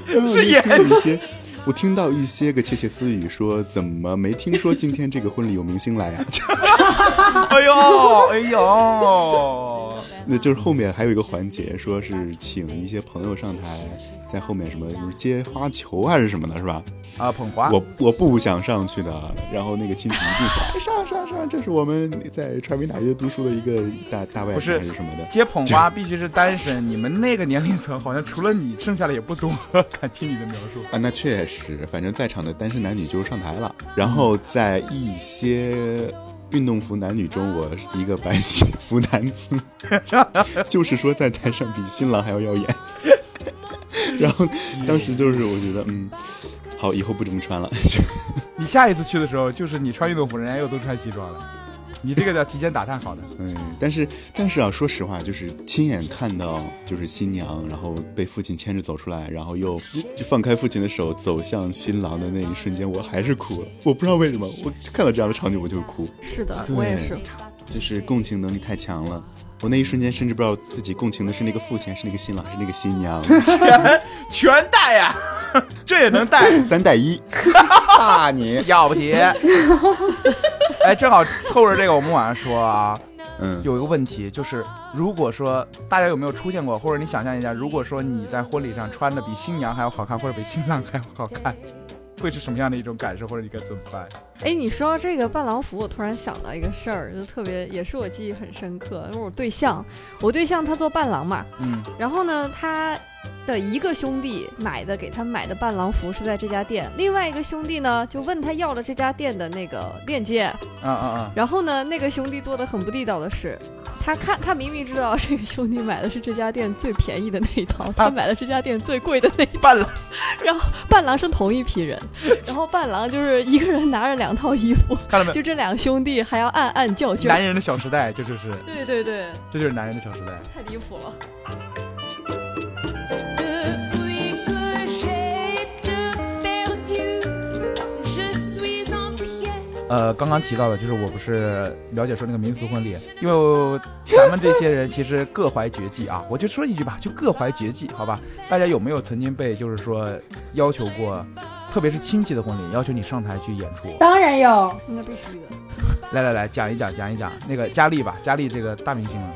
是演听到一些，我听到一些个窃窃私语说，怎么没听说今天这个婚礼有明星来呀、哎呦，哎呦，那就是后面还有一个环节，说是请一些朋友上台，在后面什么什么接花球还是什么的，是吧？啊，捧花，我我不想上去的，然后那个亲戚一定说，哎 上上上，这是我们在传媒大学读书的一个大大外甥还是什么的。接捧花必须是单身，你们那个年龄层好像除了你，剩下的也不多。感听你的描述，啊，那确实，反正在场的单身男女就上台了，然后在一些运动服男女中，我是一个白西服男子，就是说在台上比新郎还要耀眼。然后当时就是我觉得，嗯，好，以后不这么穿了。你下一次去的时候，就是你穿运动服，人家又都穿西装了。你这个叫提前打探好的。嗯，但是但是啊，说实话，就是亲眼看到就是新娘，然后被父亲牵着走出来，然后又就放开父亲的手走向新郎的那一瞬间，我还是哭了。我不知道为什么，我看到这样的场景我就会哭，是的，我也是。就是共情能力太强了。我那一瞬间甚至不知道自己共情的是那个父亲，还是那个新郎，还是那个新娘，全 全带呀，这也能带，三带一，大你，要不起。哎，正好凑着这个，我们晚上说啊，嗯，有一个问题，就是如果说大家有没有出现过，或者你想象一下，如果说你在婚礼上穿的比新娘还要好看，或者比新郎还要好看，会是什么样的一种感受，或者你该怎么办？哎，你说到这个伴郎服，我突然想到一个事儿，就特别也是我记忆很深刻，因为我对象，我对象他做伴郎嘛，嗯，然后呢，他的一个兄弟买的给他买的伴郎服是在这家店，另外一个兄弟呢就问他要了这家店的那个链接，啊啊啊！然后呢，那个兄弟做的很不地道的是，他看他明明知道这个兄弟买的是这家店最便宜的那一套，他买了这家店最贵的那一套，伴郎，然后伴郎是同一批人，然后伴郎就是一个人拿着两套衣服，看到没有？就这两兄弟还要暗暗较劲男。人的小时代，这就是对对对，这就是男人的小时代。太离谱了。呃，刚刚提到的就是我不是了解说那个民俗婚礼，因为咱们这些人其实各怀绝技啊，我就说一句吧，就各怀绝技，好吧？大家有没有曾经被就是说要求过，特别是亲戚的婚礼，要求你上台去演出？当然有，应该必须的。来来来，讲一讲，讲一讲那个佳丽吧，佳丽这个大明星 了，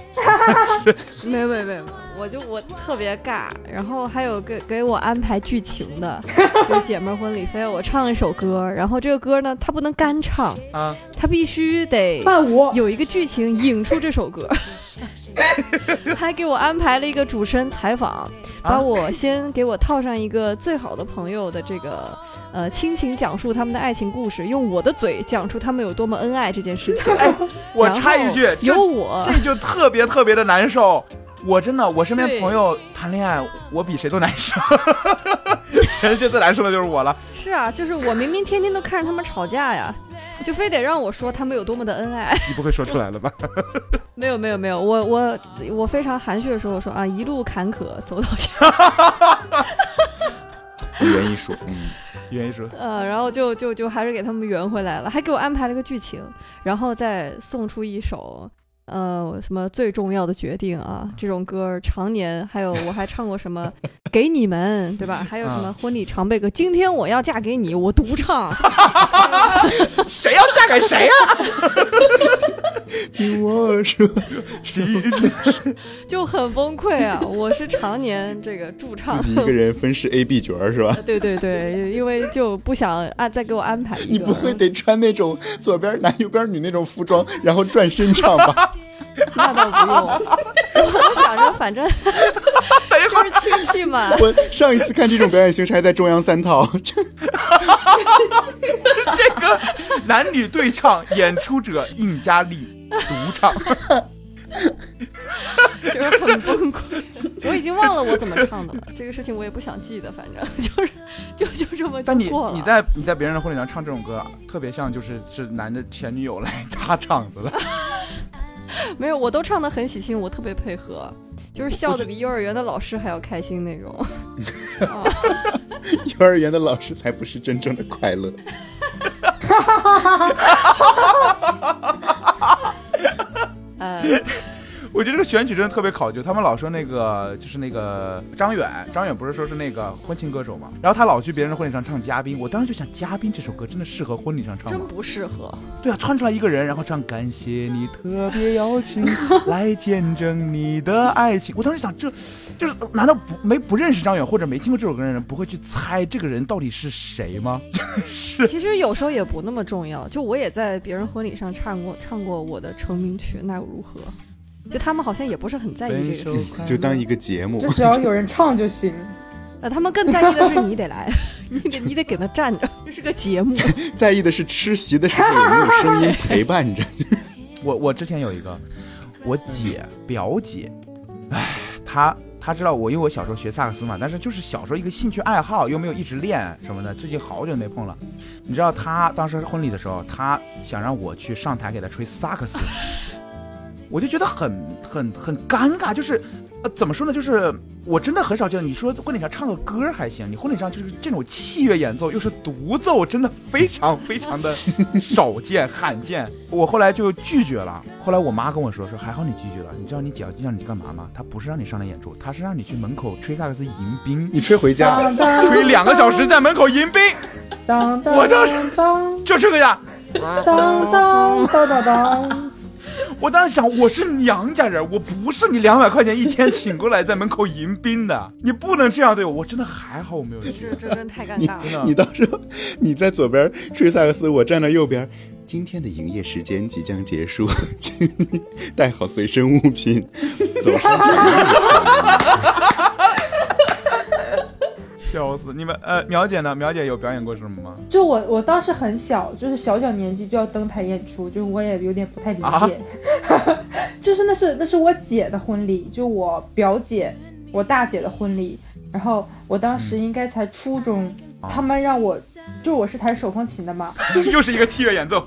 没有没有没有，我就我特别尬，然后还有给给我安排剧情的，就是姐妹儿婚礼非要我唱一首歌，然后这个歌呢，它不能干唱，啊，它必须得伴舞，有一个剧情引出这首歌。还给我安排了一个主持人采访，把我先给我套上一个最好的朋友的这个呃亲情讲述他们的爱情故事，用我的嘴讲出他们有多么恩爱这件事情。我插一句，有我这就特别特别的难受。我真的，我身边朋友谈恋爱，我比谁都难受，全世界最难受的就是我了。是啊，就是我明明天天都看着他们吵架呀，就非得让我说他们有多么的恩爱。你不会说出来了吧？没有没有没有，我我我非常含蓄的说，我说啊，一路坎坷走到现在，不愿意说，嗯，愿意说，呃，然后就就就还是给他们圆回来了，还给我安排了个剧情，然后再送出一首。呃，什么最重要的决定啊？这种歌儿常年，还有 我还唱过什么给你们，对吧？还有什么啊婚礼常备歌？今天我要嫁给你，我独唱。谁要嫁给谁呀、听我说，就很崩溃啊！我是常年这个驻唱自己一个人分饰 A B 角儿是吧？对对对，因为就不想啊再给我安排一个。你不会得穿那种左边男右边女那种服装，然后转身唱吧？那倒不用，我想着反正就是亲戚嘛。我上一次看这种表演形式还在中央三套，这 这个男女对唱，演出者应佳丽独唱。就是很崩溃。我已经忘了我怎么唱的了，这个事情我也不想记得，反正就是就就这么就但你。你在你在别人的婚礼上唱这种歌，特别像就是是男的前女友来砸场子了。没有，我都唱的很喜庆，我特别配合，就是笑的比幼儿园的老师还要开心那种。啊幼儿园的老师才不是真正的快乐。呃，我觉得这个选曲真的特别考究。他们老说那个就是那个张远，张远不是说是那个婚庆歌手嘛？然后他老去别人的婚礼上唱嘉宾，我当时就想，嘉宾这首歌真的适合婚礼上唱吗真吗？不适合。对啊，穿出来一个人，然后唱感谢你特别邀请 来见证你的爱情。我当时想，这就是难道不没不认识张远或者没听过这首歌的人不会去猜这个人到底是谁吗？是其实有时候也不那么重要，就我也在别人婚礼上唱过唱过我的成名曲，那又如何？就他们好像也不是很在意这个事情，就当一个节目就，只要有人唱就行。呃，他们更在意的是你得来，你得你得给他站着，这是个节目。在意的是吃席的时候有没有声音陪伴着。我我之前有一个我姐表姐，唉，他他知道我，因为我小时候学萨克斯嘛，但是就是小时候一个兴趣爱好，又没有一直练什么的，最近好久没碰了。你知道他当时婚礼的时候，他想让我去上台给他吹萨克斯，我就觉得很很很尴尬，就是呃怎么说呢，就是我真的很少见到你说婚礼上唱个歌还行，你婚礼上就是这种器乐演奏又是独奏，真的非常非常的 少见罕见。我后来就拒绝了。后来我妈跟我说说还好你拒绝了，你知道你姐让你去干嘛吗？她不是让你上来演出，她是让你去门口吹萨克斯迎宾，你吹回家，吹两个小时在门口迎宾，当当，我当时当就这个呀。当当当当当，我当时想，我是娘家人，我不是你两百块钱一天请过来在门口迎宾的，你不能这样对我。我真的还好我没有去这。这真太尴尬了。你到时候你在左边吹萨克斯，我站在右边。今天的营业时间即将结束，请你带好随身物品，走上这个笑死你们！呃，苗姐呢？苗姐有表演过什么吗？就我我当时很小，就是小小年纪就要登台演出，就我也有点不太理解。啊 就是那是那是我姐的婚礼，就我表姐我大姐的婚礼，然后我当时应该才初中，他们让我就我是弹手风琴的嘛，就是又是一个器乐演奏。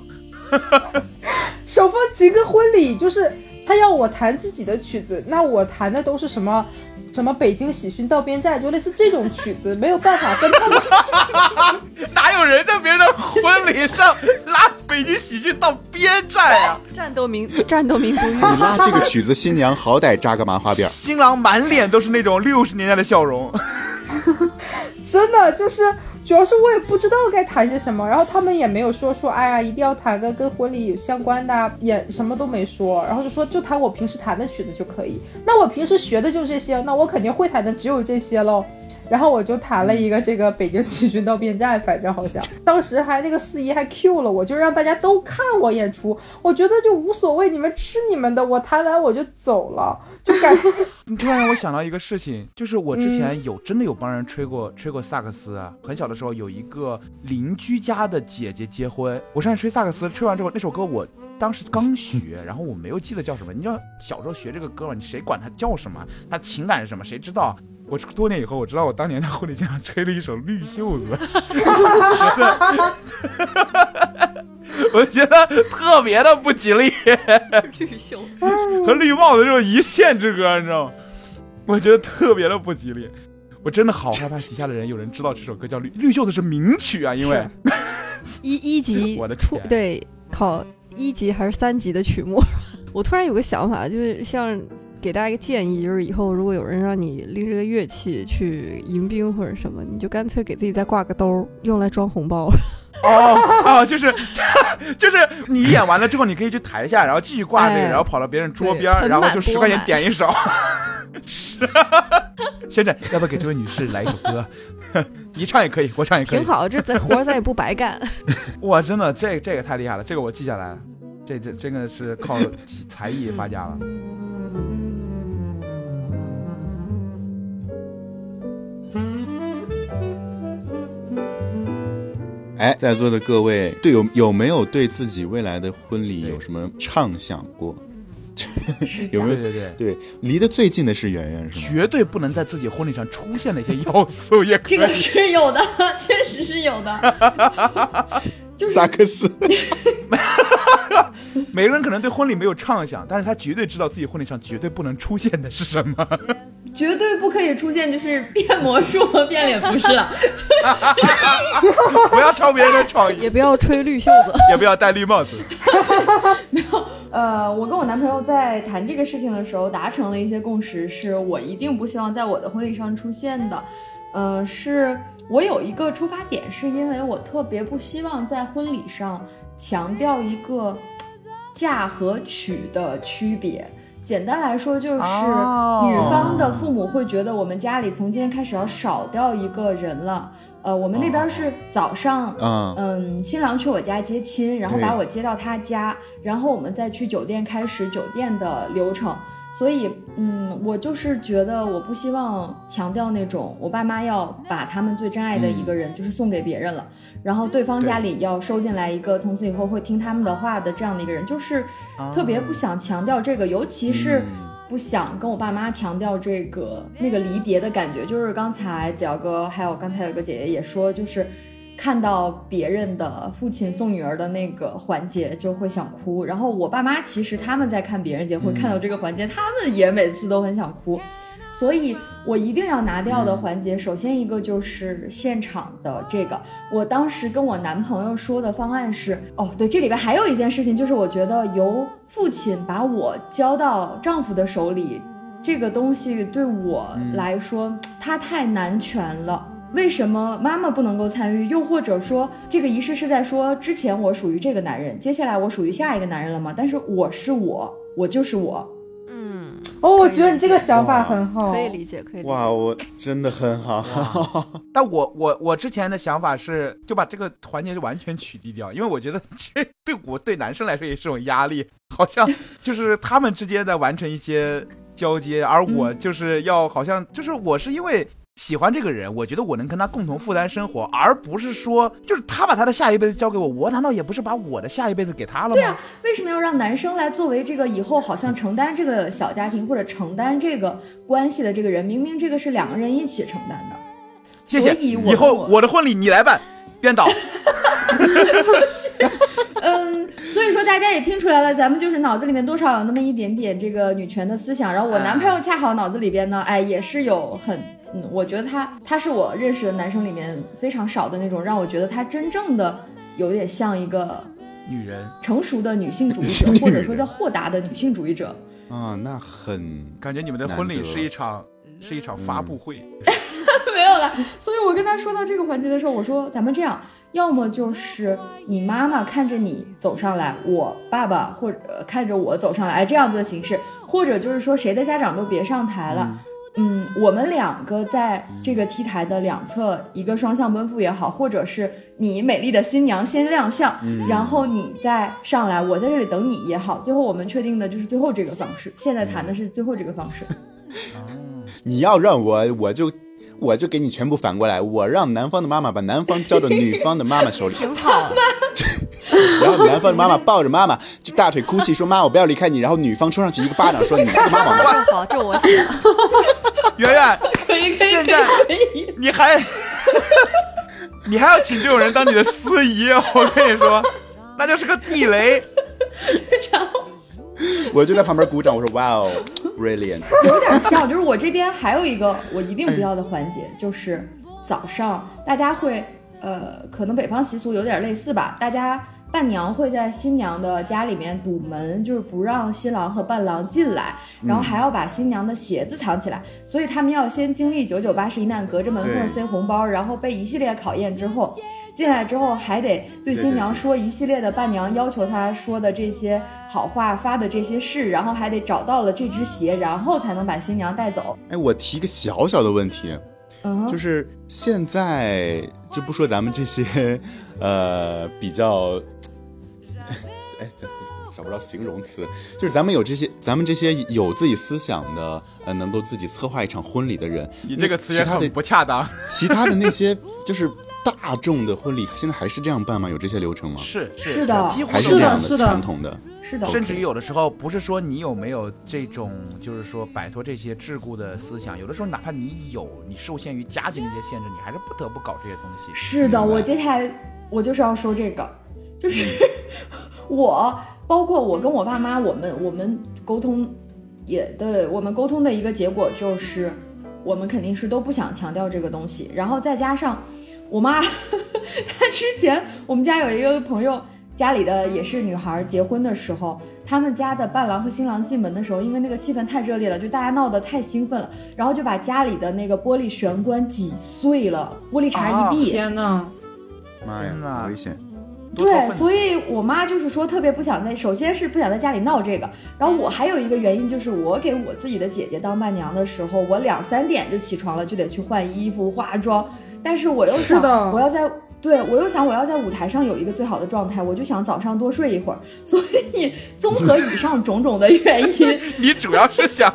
手风琴跟婚礼，就是他要我弹自己的曲子，那我弹的都是什么什么北京喜讯到边寨，就类似这种曲子，没有办法跟他们。哪有人在别人的婚礼上拉北京喜剧到边寨啊？战斗民战斗民族乐你拉这个曲子，新娘好歹扎个麻花辫。新郎满脸都是那种六十年代的笑容。真的就是，主要是我也不知道该弹些什么，然后他们也没有说说，哎呀，一定要弹个跟婚礼有相关的，也什么都没说，然后就说就弹我平时弹的曲子就可以。那我平时学的就这些，那我肯定会弹的只有这些喽。然后我就弹了 一个这个北京喜剧到边站，反正好像当时还那个司仪还 Q 了我，就让大家都看我演出，我觉得就无所谓，你们吃你们的，我弹完我就走了，就感觉 你突然让我想到一个事情，就是我之前有、真的有帮人吹过吹过萨克斯啊。很小的时候，有一个邻居家的姐姐结婚，我上去吹萨克斯，吹完之后那首歌我当时刚学，然后我没有记得叫什么。你知道小时候学这个歌嘛，你谁管它叫什么？它情感是什么？谁知道？我多年以后，我知道我当年在婚礼现场吹了一首《绿袖子》，我觉得特别的不吉利。绿袖子，和绿帽子这种一线之隔，你知道吗？我觉得特别的不吉利。我真的好害怕底下的人有人知道这首歌叫《绿绿袖子》是名曲啊，因为一一级 我的初对考一级还是三级的曲目。我突然有个想法，就是像给大家一个建议，就是以后如果有人让你拎着个乐器去迎宾或者什么，你就干脆给自己再挂个兜儿，用来装红包。哦 哦，就是 就是你演完了之后，你可以去台下，然后继续挂这个，哎然后跑到别人桌边然后就十块钱点一首。是，先生，要不要给这位女士来一首歌？你唱也可以，我唱也可以挺。好，这咱活咱也不白干。哇，真的，这这个太厉害了，这个我记下来了。这这真的是靠才艺发家了。哎，在座的各位，对有有没有对自己未来的婚礼有什么畅想过？有没有？对对对，离得最近的是圆圆，是吗？绝对不能在自己婚礼上出现的一些要素也可以。这个是有的，确实是有的。就是萨克斯，每个人可能对婚礼没有畅想，但是他绝对知道自己婚礼上绝对不能出现的是什么。绝对不可以出现就是 变魔术和变脸，不是了。不要抄别人的创意，也不要吹绿袖子。也不要戴绿帽子。没有呃，我跟我男朋友在谈这个事情的时候达成了一些共识，是我一定不希望在我的婚礼上出现的。呃，是我有一个出发点，是因为我特别不希望在婚礼上强调一个嫁和娶的区别。简单来说，就是哦女方的父母会觉得我们家里从今天开始要少掉一个人了。呃，我们那边是早上嗯，嗯，新郎去我家接亲，然后把我接到他家，然后我们再去酒店开始酒店的流程。所以，嗯，我就是觉得我不希望强调那种我爸妈要把他们最珍爱的一个人就是送给别人了，然后对方家里要收进来一个从此以后会听他们的话的这样的一个人，就是特别不想强调这个，尤其是。嗯不想跟我爸妈强调这个那个离别的感觉。就是刚才子瑶哥还有刚才有个姐姐也说，就是看到别人的父亲送女儿的那个环节就会想哭。然后我爸妈其实他们在看别人结婚，看到这个环节，他们也每次都很想哭。所以我一定要拿掉的环节，首先一个就是现场的这个。我当时跟我男朋友说的方案是，哦，对，这里边还有一件事情，就是我觉得由父亲把我交到丈夫的手里，这个东西对我来说，它太难全了。为什么妈妈不能够参与？又或者说，这个仪式是在说之前我属于这个男人，接下来我属于下一个男人了吗？但是我是我，我就是我。嗯，哦，我觉得你这个想法很好，可以理解，可以理解。哇，我真的很好。但我我我之前的想法是，就把这个环节就完全取缔掉，因为我觉得这对我对男生来说也是种压力，好像就是他们之间在完成一些交接，而我就是要好像就是我是因为。喜欢这个人，我觉得我能跟他共同负担生活，而不是说就是他把他的下一辈子交给我，我难道也不是把我的下一辈子给他了吗？对啊，为什么要让男生来作为这个以后好像承担这个小家庭或者承担这个关系的这个人？明明这个是两个人一起承担的。谢谢，所以我以后我我的婚礼你来办，编导。嗯，所以说大家也听出来了，咱们就是脑子里面多少有那么一点点这个女权的思想。然后我男朋友恰好脑子里边呢，哎，也是有很，嗯，我觉得他他是我认识的男生里面非常少的那种，让我觉得他真正的有点像一个女人成熟的女性主义者，或者说叫豁达的女性主义者。啊，那很感觉你们的婚礼是一场是一场发布会，没有了。所以我跟他说到这个环节的时候，我说咱们这样，要么就是你妈妈看着你走上来，我爸爸或者、呃看着我走上来，哎这样子的形式，或者就是说谁的家长都别上台了。嗯，我们两个在这个 T 台的两侧，一个双向奔赴也好，或者是你美丽的新娘先亮相，然后你再上来，我在这里等你也好。最后我们确定的就是最后这个方式，现在谈的是最后这个方式。你要让我，我就我就给你全部反过来，我让男方的妈妈把男方交到女方的妈妈手里，挺好。然后男方的妈妈抱着妈妈就大腿哭泣说妈我不要离开你，然后女方冲上去一个巴掌说你他妈往外这好，这我喜欢。圆圆，可以现在你还 你还要请这种人当你的司仪，我跟你说，那就是个地雷。我就在旁边鼓掌，我说哇哦，brilliant，有点像，就是我这边还有一个我一定不要的环节，就是早上大家会，呃，可能北方习俗有点类似吧，大家伴娘会在新娘的家里面堵门，就是不让新郎和伴郎进来，然后还要把新娘的鞋子藏起来，所以他们要先经历九九八十一难，隔着门缝塞红包，然后被一系列考验之后。进来之后还得对新娘说一系列的伴娘要求她说的这些好话，发的这些誓，然后还得找到了这只鞋，然后才能把新娘带走。哎，我提个小小的问题，嗯，就是现在就不说咱们这些，呃，比较，找不着形容词，就是咱们有这些，咱们这些有自己思想的，呃，能够自己策划一场婚礼的人，你这个词也其他的很不恰当。其他的那些就是大众的婚礼，现在还是这样办吗？有这些流程吗？是是的几乎还是这样的传统的？是的，甚至于有的时候不是说你有没有这种，就是说摆脱这些桎梏的思想，有的时候哪怕你有，你受限于家庭的一些限制，你还是不得不搞这些东西。是的，我接下来我就是要说这个，就是 我包括我跟我爸妈，我们我们沟通也的，我们沟通的一个结果就是，我们肯定是都不想强调这个东西，然后再加上我妈，她之前我们家有一个朋友。家里的也是女孩结婚的时候，他们家的伴郎和新郎进门的时候，因为那个气氛太热烈了，就大家闹得太兴奋了，然后就把家里的那个玻璃玄关挤碎了，玻璃碴一地。天呐，妈呀，好危险！对，所以我妈就是说特别不想在，首先是不想在家里闹这个，然后我还有一个原因就是我给我自己的姐姐当伴娘的时候，我两三点就起床了，就得去换衣服、化妆，但是我又想是的我要在。对，我又想我要在舞台上有一个最好的状态，我就想早上多睡一会儿。所以综合以上种种的原因，你主要是想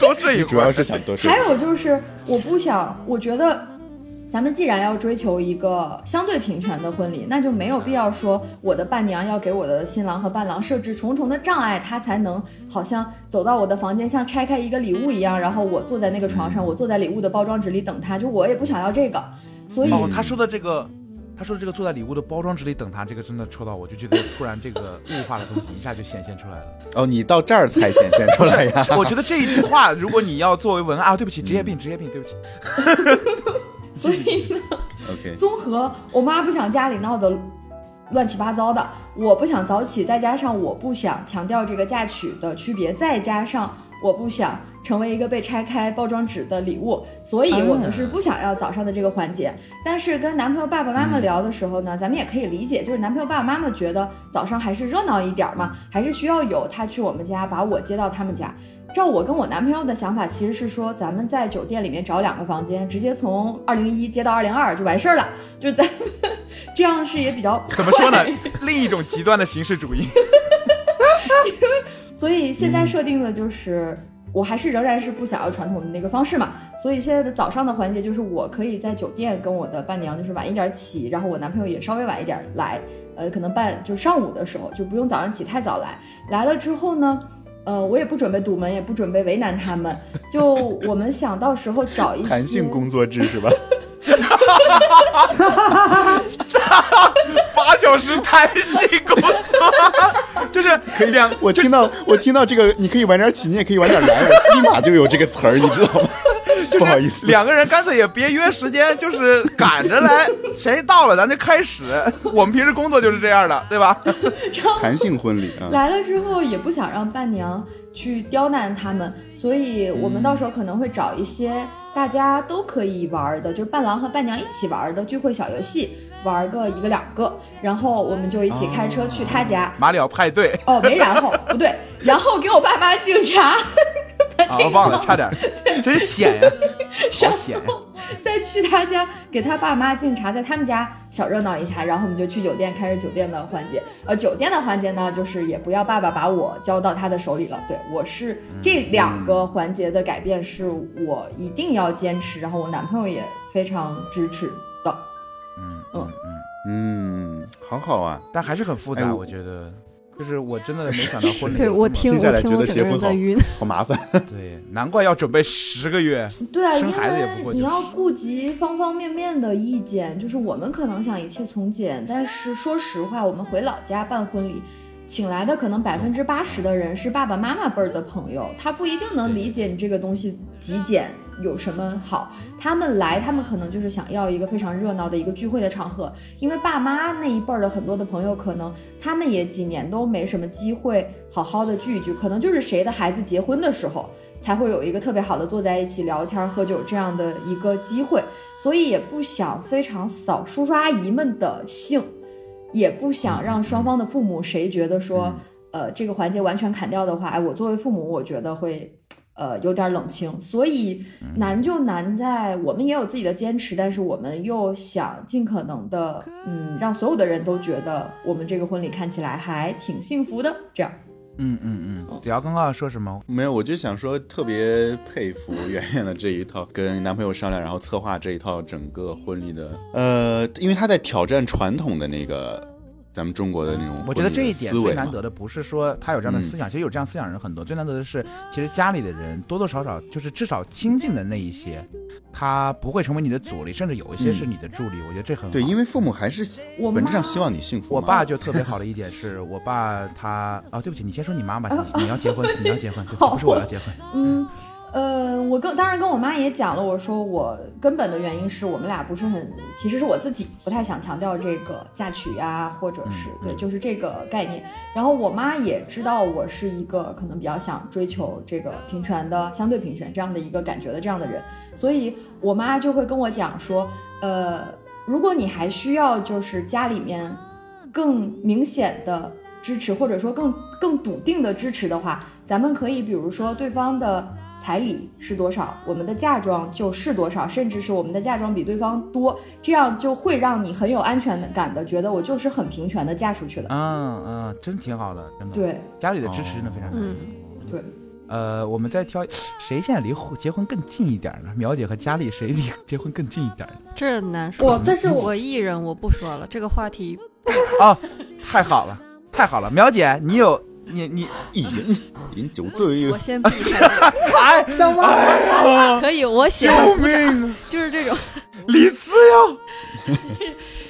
多睡一会儿，你主要是想多睡。还有就是我不想，我觉得咱们既然要追求一个相对平权的婚礼，那就没有必要说我的伴娘要给我的新郎和伴郎设置重重的障碍，他才能好像走到我的房间，像拆开一个礼物一样，然后我坐在那个床上，我坐在礼物的包装纸里等他，就我也不想要这个，所以哦，他说的这个。他说：“这个坐在礼物的包装纸里等他，这个真的戳到我，就觉得突然这个物化的东西一下就显现出来了。哦，你到这儿才显现出来呀？我觉得这一句话，如果你要作为文案啊，对不起，职业病，职业病，对不起。所以呢，OK，综合我妈不想家里闹得乱七八糟的，我不想早起，再加上我不想强调这个嫁娶的区别，再加上我不想成为一个被拆开包装纸的礼物，所以我们是不想要早上的这个环节。但是跟男朋友爸爸妈妈聊的时候呢，咱们也可以理解，就是男朋友爸爸妈妈觉得早上还是热闹一点嘛，还是需要有他去我们家把我接到他们家。照我跟我男朋友的想法，其实是说咱们在酒店里面找两个房间，直接从二零一接到二零二就完事儿了，就咱们这样是也比较怎么说呢？另一种极端的形式主义。所以现在设定的就是，我还是仍然是不想要传统的那个方式嘛。所以现在的早上的环节就是，我可以在酒店跟我的伴娘就是晚一点起，然后我男朋友也稍微晚一点来，呃，可能半就上午的时候就不用早上起太早来。来了之后呢，呃，我也不准备堵门，也不准备为难他们，就我们想到时候找一些 弹性工作制是吧？八小时弹性工作，就是可以两我听到我听到这个，你可以晚点起，你也可以晚点来，我立马就有这个词儿，你知道吗？不好意思，两个人干脆也别约时间，就是赶着来，谁到了咱就开始。我们平时工作就是这样的，对吧？弹性婚礼啊，来了之后也不想让伴娘去刁难他们，所以我们到时候可能会找一些大家都可以玩的，就是伴郎和伴娘一起玩的聚会小游戏，玩个一个两个，然后我们就一起开车去他家。马里奥派对哦，没然后 不对，然后给我爸妈敬茶，啊，忘了，差点，真险呀，好险呀！再去他家给他爸妈敬茶，在他们家小热闹一下，然后我们就去酒店开始酒店的环节。呃，酒店的环节呢，就是也不要爸爸把我交到他的手里了。对我是这两个环节的改变，是我一定要坚持，然后我男朋友也非常支持的。嗯嗯嗯，嗯，好好啊，但还是很复杂，哎我我觉得。就是我真的没想到 婚礼对我听听下来我听我整觉得结婚好个人在晕。好麻烦。对，难怪要准备十个月。对啊，因生孩子也不会你要顾及方方面面的意见，就是我们可能想一切从简，但是说实话，我们回老家办婚礼，请来的可能百分之八十的人是爸爸妈妈辈儿的朋友，他不一定能理解你这个东西极简有什么好。他们来，他们可能就是想要一个非常热闹的一个聚会的场合，因为爸妈那一辈儿的很多的朋友，可能他们也几年都没什么机会好好的聚一聚，可能就是谁的孩子结婚的时候。才会有一个特别好的坐在一起聊天喝酒这样的一个机会，所以也不想非常扫叔叔阿姨们的兴，也不想让双方的父母谁觉得说，呃，这个环节完全砍掉的话，哎，我作为父母，我觉得会。呃，有点冷清，所以难就难在我们也有自己的坚持，但是我们又想尽可能的，嗯，让所有的人都觉得我们这个婚礼看起来还挺幸福的，这样。嗯嗯嗯，子瑶刚刚要说什么？没有，我就想说，特别佩服圆圆的这一套，跟男朋友商量，然后策划这一套整个婚礼的，呃，因为他在挑战传统的那个咱们中国的那种我觉得这一点最难得的不是说他有这样的思想，其实有这样思想的人很多。最难得的是，其实家里的人多多少少就是至少亲近的那一些，他不会成为你的阻力，甚至有一些是你的助力。我觉得这很好。对，因为父母还是本质上希望你幸福。我爸就特别好的一点是 我爸他啊，对不起，你先说你妈吧，你你要结婚，你要结婚，不是我要结婚。嗯，呃，我跟当然跟我妈也讲了，我说我根本的原因是我们俩不是很，其实是我自己不太想强调这个嫁娶呀，或者是、嗯对，就是这个概念。然后我妈也知道我是一个可能比较想追求这个平权的相对平权这样的一个感觉的这样的人，所以我妈就会跟我讲说，呃，如果你还需要就是家里面更明显的支持，或者说更更笃定的支持的话，咱们可以比如说对方的彩礼是多少，我们的嫁妆就是多少，甚至是我们的嫁妆比对方多，这样就会让你很有安全感的觉得我就是很平权的嫁出去了。嗯嗯，真挺好的，真的。，对家里的支持真的非常。嗯，对，呃，我们再挑谁现在离婚结婚更近一点呢？苗姐和佳丽谁离结婚更近一点呢？这难说。我但是我我艺人我不说了，这个话题哦，太好了，太好了，苗姐，你有你你一人饮酒醉我，先避开。哎，什么？可以，我喜救欢命啊！就是这种。李思瑶，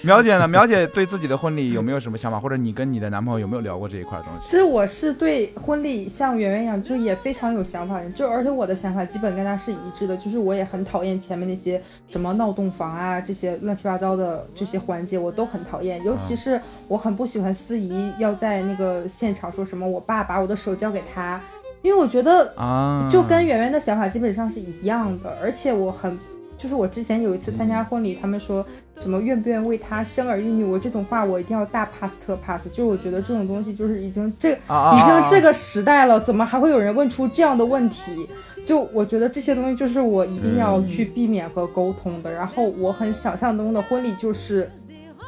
苗姐呢？苗姐对自己的婚礼有没有什么想法？或者你跟你的男朋友有没有聊过这一块东西？其实我是对婚礼像圆圆一样，就也非常有想法的人，就而且我的想法基本跟他是一致的，就是我也很讨厌前面那些什么闹洞房啊这些乱七八糟的这些环节，我都很讨厌。尤其是我很不喜欢司仪要在那个现场说什么我爸把我的手交给他，因为我觉得啊，就跟圆圆的想法基本上是一样的，而且我很，就是我之前有一次参加婚礼，他们说什么愿不愿为他生儿育女，我这种话我一定要大 pass 特 pass，就是我觉得这种东西就是已经这已经这个时代了，怎么还会有人问出这样的问题？就我觉得这些东西就是我一定要去避免和沟通的。然后我很想象中的婚礼就是，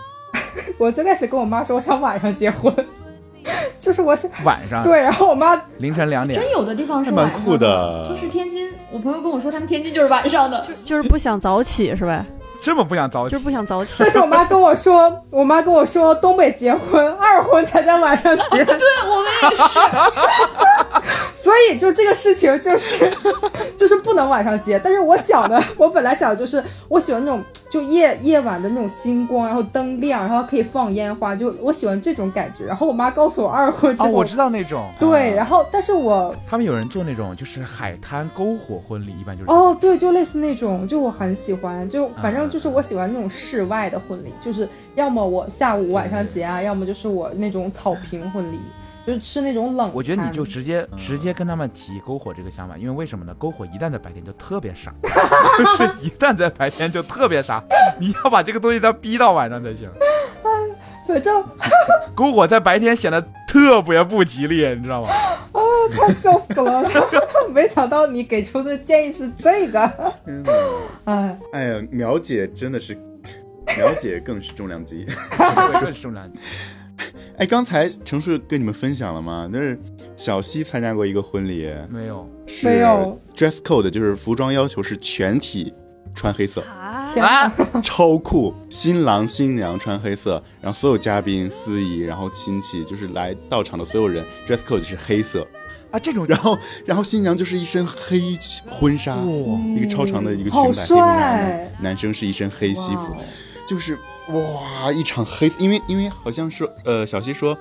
我最开始跟我妈说我想晚上结婚，就是我想晚上对，然后我妈凌晨两点真，有的地方是蛮酷的就是天津，我朋友跟我说，他们天津就是晚上的。就就是不想早起是吧？这么不想早起就是不想早起 但。是我妈跟我说，我妈跟我说，东北结婚二婚才在晚上结，对我们也是，所以就这个事情就是就是不能晚上结。但是我想的，我本来想的就是我喜欢那种就夜夜晚的那种星光，然后灯亮，然后可以放烟花，就我喜欢这种感觉。然后我妈告诉我二婚之哦，我知道那种，对，啊然后但是我他们有人做那种就是海滩篝火婚礼，一般就是哦，对，就类似那种，就我很喜欢，就反正啊就是我喜欢那种室外的婚礼，就是要么我下午晚上结啊，要么就是我那种草坪婚礼，就是吃那种冷。我觉得你就直接直接跟他们提篝火这个想法，因为为什么呢？篝火一旦在白天就特别傻，就是一旦在白天就特别傻，你要把这个东西再逼到晚上才行。反正篝火在白天显得特别不吉利，你知道吗？太笑死了，没想到你给出的建议是这个，哎，哎呀，苗姐真的是，苗姐更是重量级。对，更是重量级。哎，刚才程叔跟你们分享了吗？那是小西参加过一个婚礼，没有是没有 dress code，就是服装要求是全体穿黑色，啊，啊，超酷。新郎新娘穿黑色，然后所有嘉宾、司仪，然后亲戚，就是来到场的所有人 dress code 是黑色，啊，这种然后然后新娘就是一身黑婚纱，哦一个超长的一个裙摆黑婚男生是一身黑西服，就是哇一场黑，因为因为好像是呃小西说。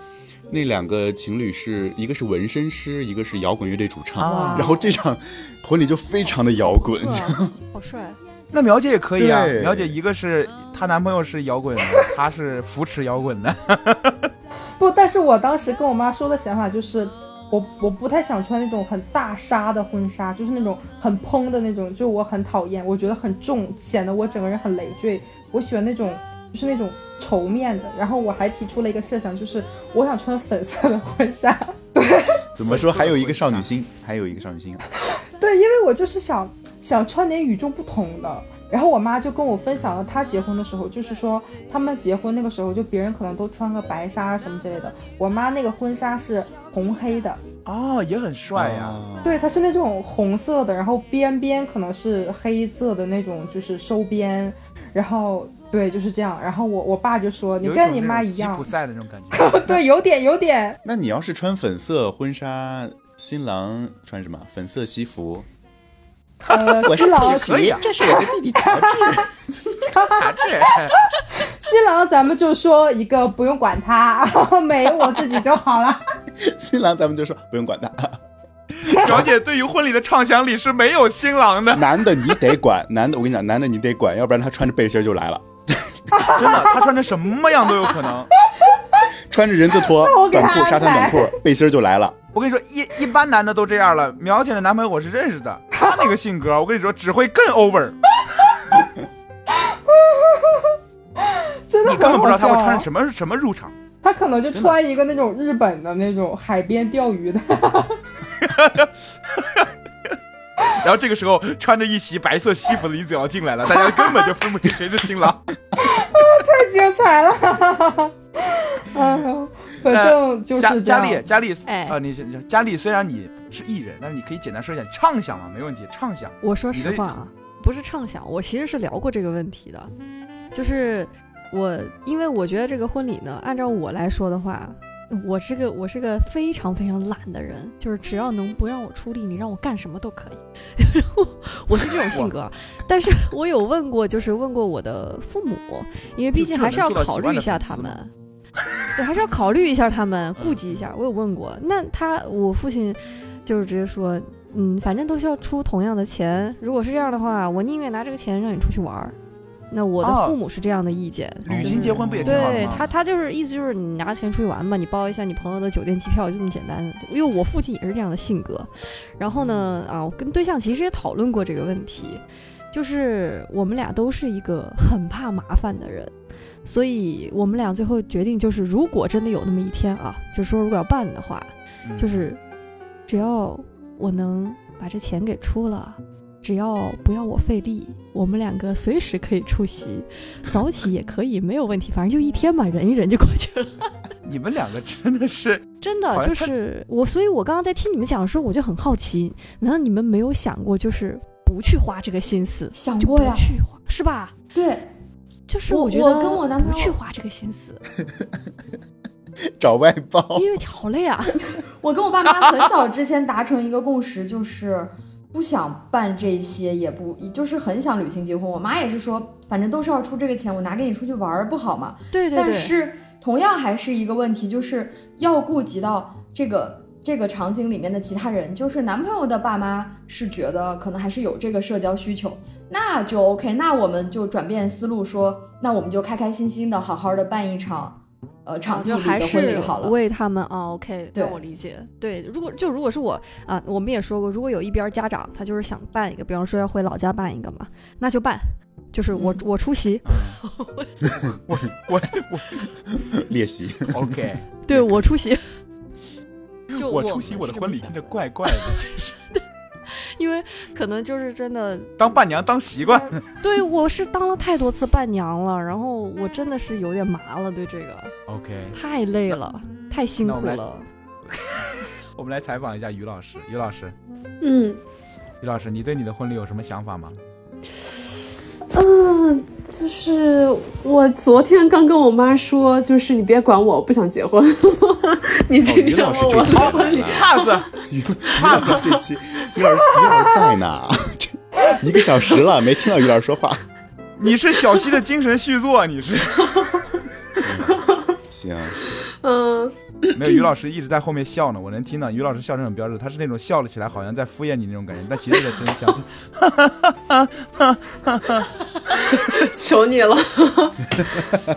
那两个情侣是一个是纹身师，一个是摇滚乐队主唱，啊然后这场婚礼就非常的摇滚，哇好帅！那苗姐也可以啊。苗姐一个是她男朋友是摇滚的，她是扶持摇滚的。不，但是我当时跟我妈说的想法就是。我我不太想穿那种很大纱的婚纱，就是那种很蓬的那种，就我很讨厌，我觉得很重，显得我整个人很累赘。我喜欢那种就是那种绸面的。然后我还提出了一个设想，就是我想穿粉色的婚纱。对怎么说？还有一个少女心，还有一个少女心啊！对，因为我就是想想穿点与众不同的。然后我妈就跟我分享了她结婚的时候，就是说他们结婚那个时候，就别人可能都穿个白纱什么之类的，我妈那个婚纱是红黑的，哦，也很帅呀。啊对，它是那种红色的，然后边边可能是黑色的那种，就是收边，然后对，就是这样。然后我我爸就说你跟你妈一样普，赛的那种感觉。对，有点有点，那你要是穿粉色婚纱，新郎穿什么？粉色西服。呃，新郎可以啊这是我的弟弟乔治。乔治新郎咱们就说一个不用管他，美我自己就好了。新郎咱们就说不用管他，表姐对于婚礼的畅想里是没有新郎的，男的你得管，男的我跟你讲，男的你得管，要不然他穿着背心儿就来了，真的，他穿成什么样都有可能。穿着人字拖 短裤、沙滩短裤、背心就来了。我跟你说，一一般男的都这样了。苗姐的男朋友我是认识的，他那个性格，我跟你说，只会更 over。真的你根本不知道他会穿么。什么什么入场。他可能就穿一个那种日本的那种海边钓鱼的，然后这个时候穿着一袭白色西服的李子瑶进来了，大家根本就分不清谁是新郎。太精彩了。哎呦，反正就是佳丽，佳丽，哎啊，你你佳丽，虽然你是艺人，但是你可以简单说一下畅想嘛，没问题，畅想。我说实话啊，不是畅想，我其实是聊过这个问题的，就是我因为我觉得这个婚礼呢，按照我来说的话，我是个我是个非常非常懒的人，就是只要能不让我出力，你让我干什么都可以。我是这种性格，但是我有问过，就是问过我的父母，因为毕竟还是要考虑一下他们。对，还是要考虑一下他们，顾及一下。我有问过，那他我父亲就是直接说，嗯，反正都是要出同样的钱。如果是这样的话，我宁愿拿这个钱让你出去玩儿。那我的哦父母是这样的意见，旅行结婚不也挺好吗？对他，他就是意思就是你拿钱出去玩嘛，你包一下你朋友的酒店机票，就这么简单。因为我父亲也是这样的性格。然后呢，啊，我跟对象其实也讨论过这个问题，就是我们俩都是一个很怕麻烦的人，所以我们俩最后决定就是，如果真的有那么一天啊，就是说如果要办的话，嗯就是只要我能把这钱给出了。只要不要我费力，我们两个随时可以出席，早起也可以，没有问题。反正就一天嘛，忍一忍就过去了。你们两个真的是 真的就是我，所以我刚刚在听你们讲的时候，我就很好奇，难道你们没有想过，就是不去花这个心思，想过呀，去花，是吧？对，就是我我觉得跟我男朋友不去花这个心思，找外包，因为好累啊。我跟我爸妈很早之前达成一个共识，就是不想办这些，也不就是很想旅行结婚。我妈也是说，反正都是要出这个钱，我拿给你出去玩儿不好吗？对对对，但是同样还是一个问题，就是要顾及到这个这个场景里面的其他人，就是男朋友的爸妈是觉得可能还是有这个社交需求，那就 OK，那我们就转变思路说，那我们就开开心心的好好的办一场。呃，场就还是为他们啊，OK，对让我理解。对，如果就如果是我啊，我们也说过，如果有一边家长他就是想办一个，比方说要回老家办一个嘛，那就办，就是我、嗯我出席，我我练习。我 OK，对我出席。就我们出席我的婚礼听着怪怪的，就是因为可能就是真的，当伴娘当习惯。对我是当了太多次伴娘了，然后我真的是有点麻了，对这个 OK，太累了，太辛苦了。我们来采访一下于老师，于老师，嗯于老师，你对你的婚礼有什么想法吗？嗯，就是我昨天刚跟我妈说，就是你别管我，我不想结婚。你今天问我老师这期的婚礼，pass，于于老师这期，于老师于老师在呢，一个小时了没听到于老师说话。你是小溪的精神续作，你是 行，嗯，没有？于老师一直在后面笑呢，我能听到。于老师笑声很标志，他是那种笑了起来好像在敷衍你那种感觉，但其实在真笑。求你了。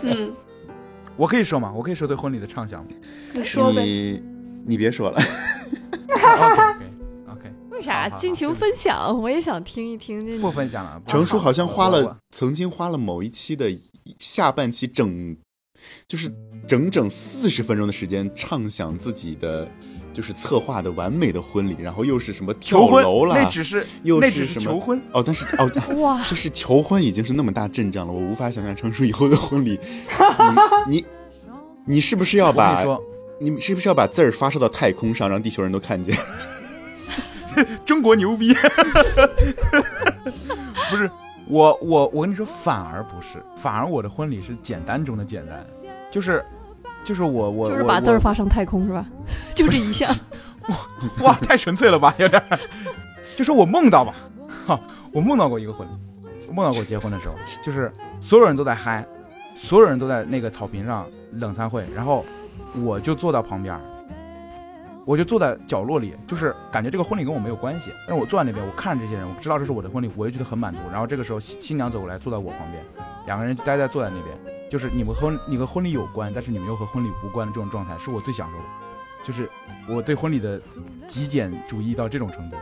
嗯，我可以说吗？我可以说对婚礼的畅想吗你说呗。你你别说了啥好好尽情分享？我也想听一听这不分享了。不程叔好像花了，曾经花了某一期的下半期整，就是整整四十分钟的时间畅想自己的，就是策划的完美的婚礼，然后又是什么跳求婚楼了，那只是又那只是什么是求婚。哦，但是哦，哇，就是求婚已经是那么大阵仗了，我无法想象成叔以后的婚礼，你你你是不是要把你是不是要把字儿发射到太空上，让地球人都看见？中国牛逼。不是我我我跟你说，反而不是，反而我的婚礼是简单中的简单，就是就是我我就是把字儿发上太空是吧？就这一项。哇，太纯粹了吧，有点。就说我梦到吧，哈，我梦到过一个婚礼，梦到过结婚的时候，就是所有人都在嗨，所有人都在那个草坪上冷餐会，然后我就坐到旁边儿，我就坐在角落里，就是感觉这个婚礼跟我没有关系，但是我坐在那边，我看着这些人，我知道这是我的婚礼，我也觉得很满足。然后这个时候新新娘走过来，坐在我旁边，两个人就待在坐在那边，就是你们婚你和婚礼有关，但是你们又和婚礼无关的这种状态，是我最享受的。就是我对婚礼的极简主义到这种程度，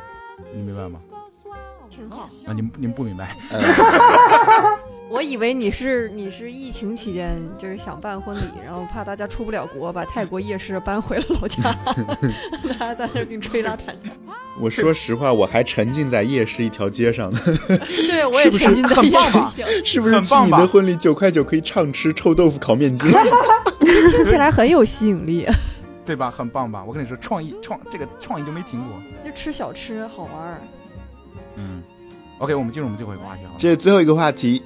你明白吗？挺好。啊，你们你们不明白，呃 我以为你是你是疫情期间就是想办婚礼，然后怕大家出不了国，把泰国夜市搬回了老家，大家在那儿给你吹拉弹唱。我说实话，我还沉浸在夜市一条街上呢，对，我也是不是沉浸在夜很棒吧市里是不是去很棒你的婚礼九块九可以畅吃臭豆腐烤面筋？听起来很有吸引力。对吧？很棒吧？我跟你说，创意创这个创意就没停过。就吃小吃好玩儿。嗯，OK，我们进入我们最后一个话题好了。这最后一个话题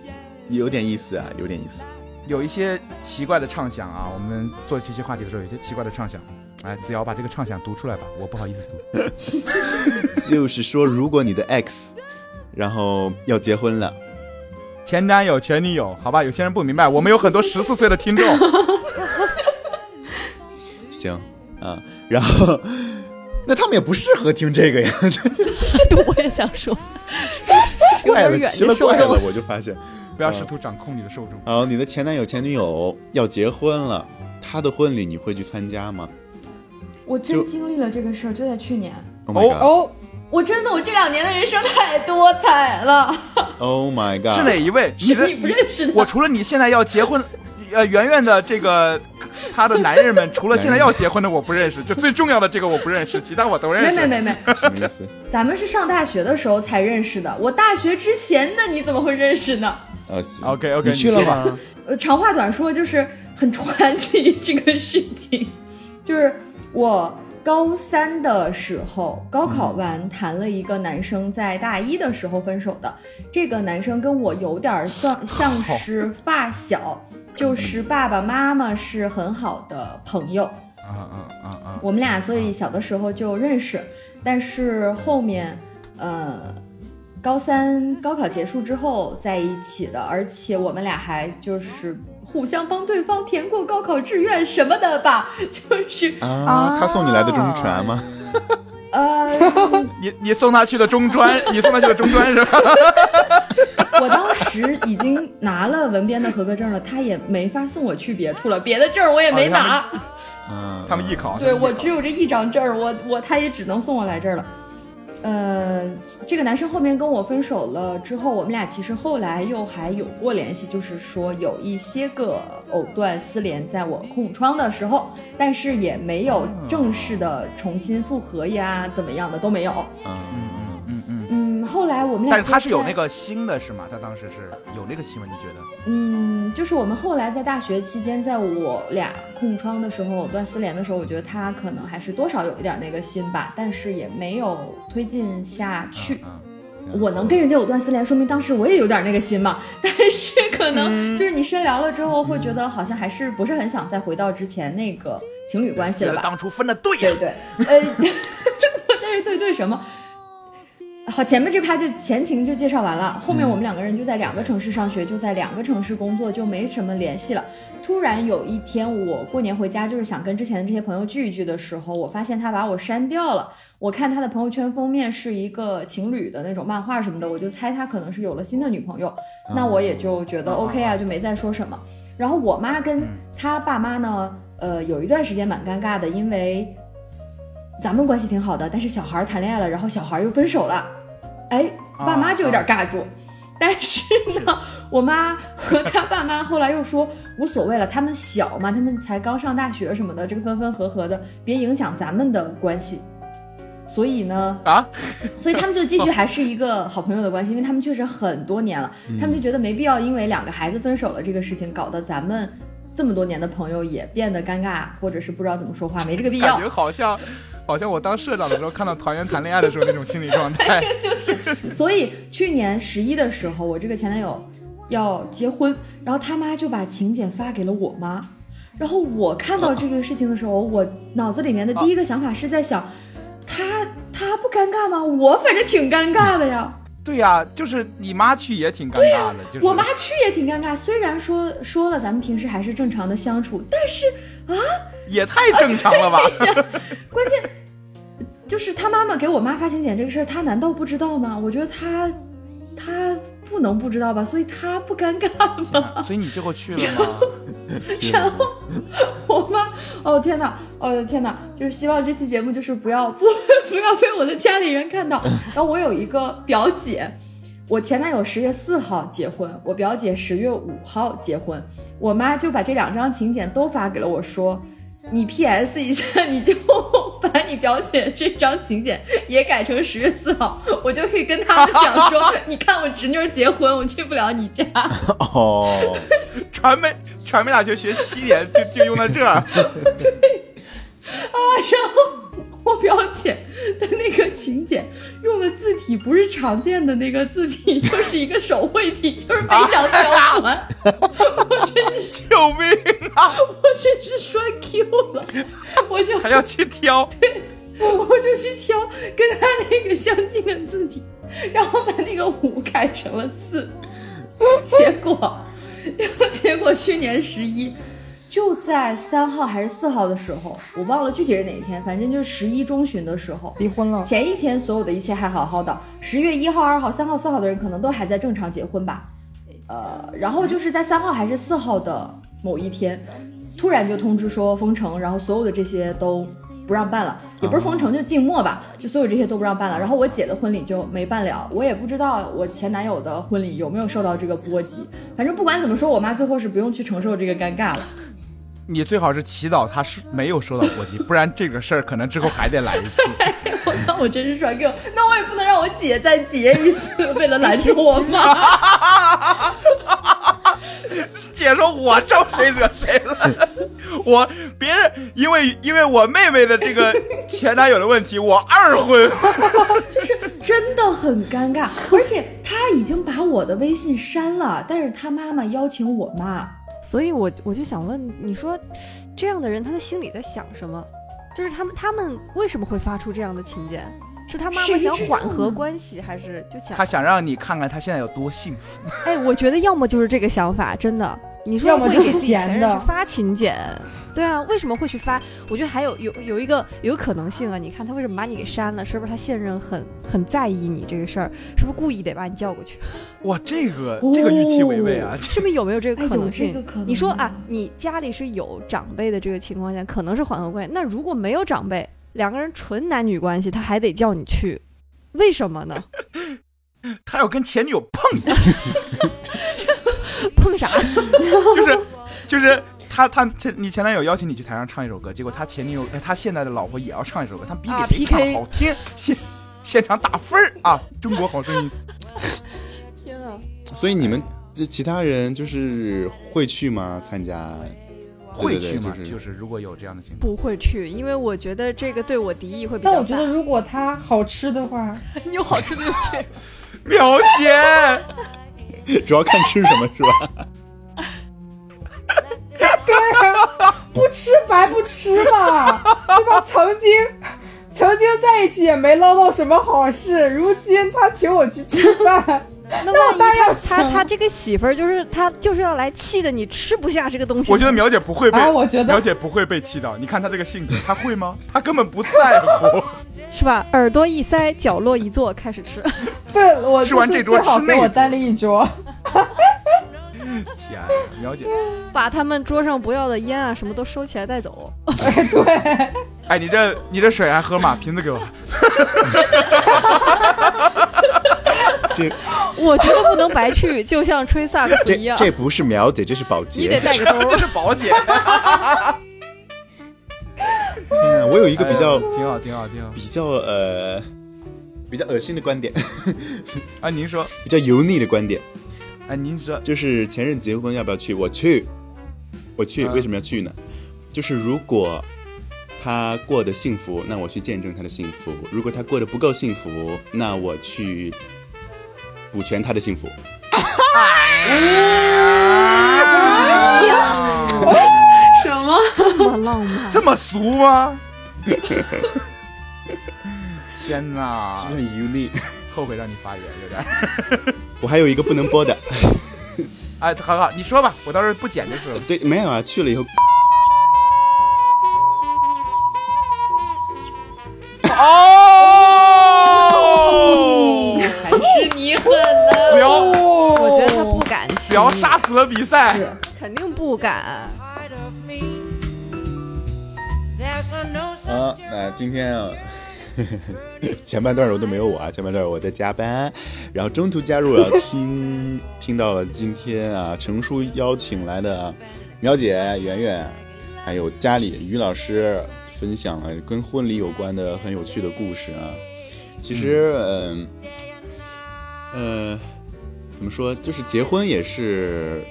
有点意思啊，有点意思。有一些奇怪的畅想啊，我们做这些话题的时候，有些奇怪的畅想。哎，子瑶把这个畅想读出来吧，我不好意思读。就是说，如果你的 X，然后要结婚了，前男友、前女友，好吧，有些人不明白，我们有很多十四岁的听众。行啊，然后那他们也不适合听这个呀，对，我也想说，有怪了，奇了怪了，我就发现。不要试图掌控你的受众。好，你的前男友、前女友要结婚了，他的婚礼你会去参加吗我真经历了这个事儿，就在去年。？Oh my god！哦，我真的，我这两年的人生太多彩了。Oh my god！是哪一位？你的你不认识的我除了你现在要结婚，呃，圆圆的这个她的男人们，除了现在要结婚的我不认识，就最重要的这个我不认识，其他我都认识。没没没没，什么意思？咱们是上大学的时候才认识的。我大学之前的你怎么会认识呢？呃，行 OK，OK，你去了吗？呃，长话短说，就是很传奇这个事情，就是我高三的时候，高考完谈了一个男生，在大一的时候分手的。这个男生跟我有点儿像 像是发小，就是爸爸妈妈是很好的朋友。啊啊啊啊！我们俩所以小的时候就认识，但是后面，呃，高三高考结束之后在一起的，而且我们俩还就是互相帮对方填过高考志愿什么的吧，就是啊，他送你来的中传吗？呃，你你送他去的中专，你送他去的中专是吧？我当时已经拿了文编的合格证了，他也没法送我去别处了，别的证我也没拿。嗯，他们艺考，对我只有这一张证，我我他也只能送我来这儿了。呃，这个男生后面跟我分手了之后，我们俩其实后来又还有过联系，就是说有一些个藕断丝连，在我空窗的时候，但是也没有正式的重新复合呀，怎么样的都没有。嗯后来我们俩但是他是有那个心的是吗？他当时是有那个心吗？你觉得？嗯，就是我们后来在大学期间，在我俩空窗的时候，藕断丝连的时候，我觉得他可能还是多少有一点那个心吧，但是也没有推进下去。嗯我能跟人家藕断丝连，说明当时我也有点那个心嘛。但是可能就是你深聊了之后，会觉得好像还是不是很想再回到之前那个情侣关系了吧？当初分的对呀、对对，呃，但是对对什么？好，前面这趴就前情就介绍完了，后面我们两个人就在两个城市上学，就在两个城市工作，就没什么联系了。突然有一天，我过年回家，就是想跟之前的这些朋友聚一聚的时候，我发现他把我删掉了。我看他的朋友圈封面是一个情侣的那种漫画什么的，我就猜他可能是有了新的女朋友。那我也就觉得 OK 啊，就没再说什么。然后我妈跟他爸妈呢，呃，有一段时间蛮尴尬的，因为咱们关系挺好的，但是小孩谈恋爱了，然后小孩又分手了，哎，爸妈就有点尬住。但是呢，我妈和他爸妈后来又说无所谓了，他们小嘛，他们才刚上大学什么的，这个分分合合的，别影响咱们的关系。所以呢，啊，所以他们就继续还是一个好朋友的关系，因为他们确实很多年了，他们就觉得没必要因为两个孩子分手了这个事情，搞得咱们这么多年的朋友也变得尴尬，或者是不知道怎么说话，没这个必要感。觉好像，好像我当社长的时候看到团员谈恋爱的时候那种心理状态。所以去年十一的时候，我这个前男友要结婚，然后他妈就把请柬发给了我妈。然后我看到这个事情的时候，我脑子里面的第一个想法是在想，他他不尴尬吗？我反正挺尴尬的呀。对呀、就是你妈去也挺尴尬的，就是我妈去也挺尴尬，虽然说说了咱们平时还是正常的相处，但是也太正常了吧？关键就是他妈妈给我妈发请柬这个事儿，他难道不知道吗？我觉得他他不能不知道吧，所以他不尴尬吗？所以你最后去了吗？然后我妈，哦天哪，哦天哪，就是希望这期节目就是不要不 不要被我的家里人看到。然后我有一个表姐，我前男友十月四号结婚，我表姐十月五号结婚，我妈就把这两张请柬都发给了我说。你 PS 一下，你就 把你表姐这张请柬也改成十月四号，我就可以跟他们讲说，你看我侄女结婚，我去不了你家。哦，传媒传媒大学学七年就就用到这儿，然后我表姐的那个请柬用的字体不是常见的那个字体，就是一个手绘体，就是非常刁钻。我真是，救命啊！我真是栓 Q 了，我就还要去挑，对我就去挑跟他那个相近的字体，然后把那个五改成了四，结果，然后结果去年十一。就在三号还是四号的时候，我忘了具体是哪一天，反正就是十一中旬的时候，离婚了，前一天所有的一切还好好的，十月一号、二号、三号、四号的人可能都还在正常结婚吧，呃，然后就是在三号还是四号的某一天，突然就通知说封城，然后所有的这些都不让办了，也不是封城，就静默吧，就所有这些都不让办了。然后我姐的婚礼就没办了，我也不知道我前男友的婚礼有没有受到这个波及，反正不管怎么说，我妈最后是不用去承受这个尴尬了。你最好是祈祷他是没有收到火机，不然这个事儿可能之后还得来一次。我那我真是帅哥，那我也不能让我姐再结一次，为了拦住我妈。姐说：“我招谁惹谁了？我别人因为因为我妹妹的这个前男友的问题，我二婚。就是真的很尴尬，而且他已经把我的微信删了，但是他妈妈邀请我妈，所以我我就想问，你说这样的人他的心里在想什么？就是他们他们为什么会发出这样的请柬？是他妈妈想缓和关系，还是就想他想让你看看他现在有多幸福。哎，我觉得要么就是这个想法，真的。你说要么就是给前闲的任去发请柬，对啊，为什么会去发？我觉得还有有有一个有可能性啊，你看他为什么把你给删了？是不是他现任很很在意你这个事儿？是不是故意得把你叫过去？哇，这个这个预期违背啊！是不是有没有这个可能性？你说啊，，你家里是有长辈的这个情况下，可能是缓和关系。那如果没有长辈，两个人纯男女关系，他还得叫你去，为什么呢？他要跟前女友碰一下，碰啥？就是就是他他前你前男友邀请你去台上唱一首歌，结果他前女友哎他现在的老婆也要唱一首歌，他比啊比谁唱 PK 好听，现现场打分儿啊！中国好声音，天啊！所以你们这其他人就是会去吗？参加会去吗？就是就是如果有这样的情况，不会去，因为我觉得这个对我敌意会比较大。但我觉得如果它好吃的话，你有好吃的就去。苗姐，主要看吃什么是吧？对不吃白不吃嘛，对吧？曾经曾经在一起也没捞到什么好事，如今他请我去吃饭，那万一当然要他他他这个媳妇儿就是他就是要来气的你吃不下这个东西。我觉得苗姐不会被，哎我觉得苗姐不会被气到。你看她这个性格，她会吗？她根本不在乎。是吧？耳朵一塞，角落一坐，开始吃。对我吃完这桌吃那桌我单立一桌。天，苗姐，把他们桌上不要的烟啊什么都收起来带走。哎，你这你这水还喝吗？瓶子给我。这我觉得不能白去，就像吹萨克斯一样，这不是苗姐，这是保你得洁。带个兜 这儿。是宝姐，天啊，我有一个比较哎挺好，挺好，挺好。比较呃比较恶心的观点，啊，您说，比较油腻的观点，啊，您说，就是前任结婚要不要去？我去，我去，嗯为什么要去呢？就是如果他过得幸福，那我去见证他的幸福；如果他过得不够幸福，那我去补全他的幸福。什么？这么浪漫，这么俗吗？天哪是不，是很油腻？后悔让你发言，有点。我还有一个不能播的，哎，好好，你说吧，我到时候不剪就是了。对，没有啊，去了以后哦，还是你狠呢。不要我觉得他不敢不要杀死了比赛。肯定不敢。啊，那今天啊，前半段我都没有我啊，前半段我在加班，然后中途加入了，听听到了今天啊，程叔邀请来的苗姐、圆圆，还有家里于老师分享了跟婚礼有关的很有趣的故事啊。其实，嗯，呃，怎么说，就是结婚也是。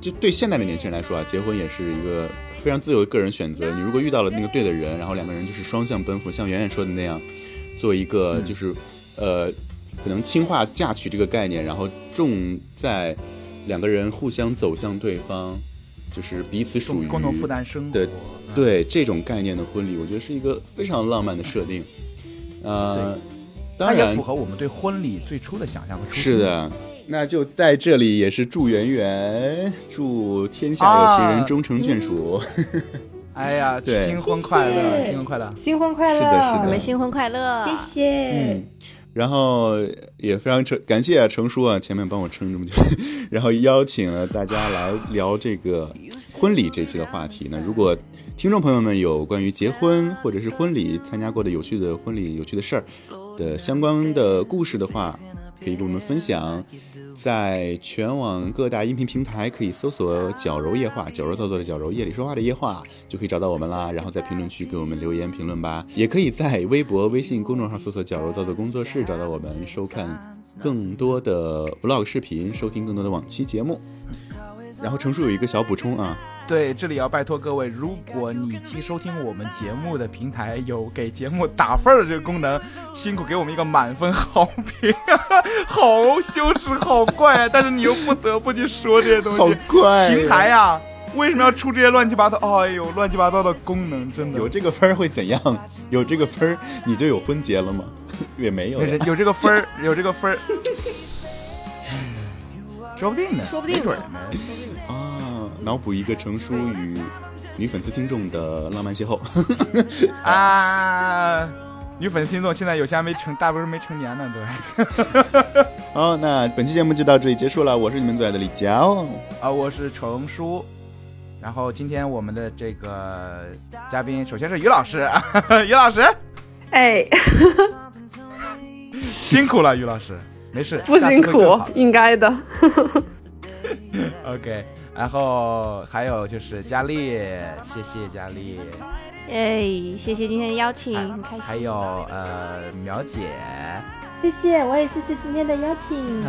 就对现在的年轻人来说啊，结婚也是一个非常自由的个人选择。你如果遇到了那个对的人，然后两个人就是双向奔赴，像圆圆说的那样，做一个就是、呃，可能轻化嫁娶这个概念，然后重在两个人互相走向对方，就是彼此属于共同负担生活的对这种概念的婚礼，我觉得是一个非常浪漫的设定。呃，它也符合我们对婚礼最初的想象和初心。是，的，那就在这里也是祝圆圆，祝天下有情人啊终成眷属。哎呀，对新婚快乐，谢谢新婚快乐！新婚快乐！是的是的我们新婚快乐！谢谢。嗯，然后也非常成感谢啊程叔啊，前面帮我撑这么久，然后邀请了大家来聊这个婚礼这期的话题。呢如果听众朋友们有关于结婚或者是婚礼参加过的有趣的婚礼、有趣的事儿的相关的故事的话，可以跟我们分享。在全网各大音频平台可以搜索“矫揉夜话”，矫揉造作的矫揉，夜里说话的夜话，就可以找到我们啦。然后在评论区给我们留言评论吧，也可以在微博、微信公众号搜索“矫揉造作工作室”找到我们，收看更多的 vlog 视频，收听更多的往期节目。然后程叔有一个小补充啊，对，这里要拜托各位，如果你听收听我们节目的平台有给节目打分的这个功能，辛苦给我们一个满分好评，好羞耻，好怪啊！但是你又不得不去说这些东西 好西，怪平台呀、为什么要出这些乱七八糟？哎呦，乱七八糟的功能，真的有这个分儿会怎样？有这个分儿你就有婚结了吗？也没有。有有这个分儿，有这个分儿，说不定呢，说不定没准呢儿呢。啊，脑补一个成叔与女粉丝听众的浪漫邂逅。啊，女粉丝听众现在有些还没成，大部分没成年呢，对。好，那本期节目就到这里结束了。我是你们最爱的李娇，啊，我是成叔。然后今天我们的这个嘉宾，首先是于老师，于老师哎，辛苦了，于老师，没事，不辛苦应该的。OK，然后还有就是佳丽，谢谢佳丽，哎，谢谢今天的邀请，很开心。还有呃苗姐，谢谢，我也谢谢今天的邀请。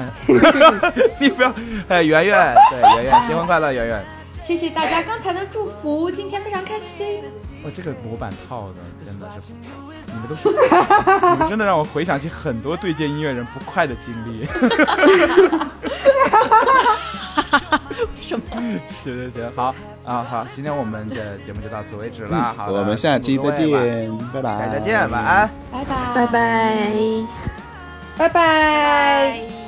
你不要，哎圆圆，对圆圆，新婚快乐，圆圆。谢谢大家刚才的祝福，今天非常开心。哇，这个模板套的真的是，你们都是，你们真的让我回想起很多对接音乐人不快的经历。什么？行行行，好啊好，今天我们的节目就到此为止了。好，我们下期再见，拜拜，大家再见，晚安。拜拜，拜拜。拜拜。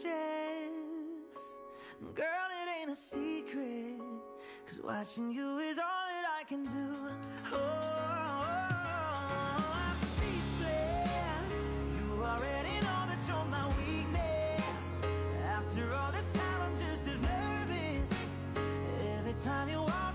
dress. Girl, it ain't a secret, cause watching you is all that I can do. Oh, I'm speechless. You already know that you're my weakness. After all this time, I'm just as nervous every time you walk.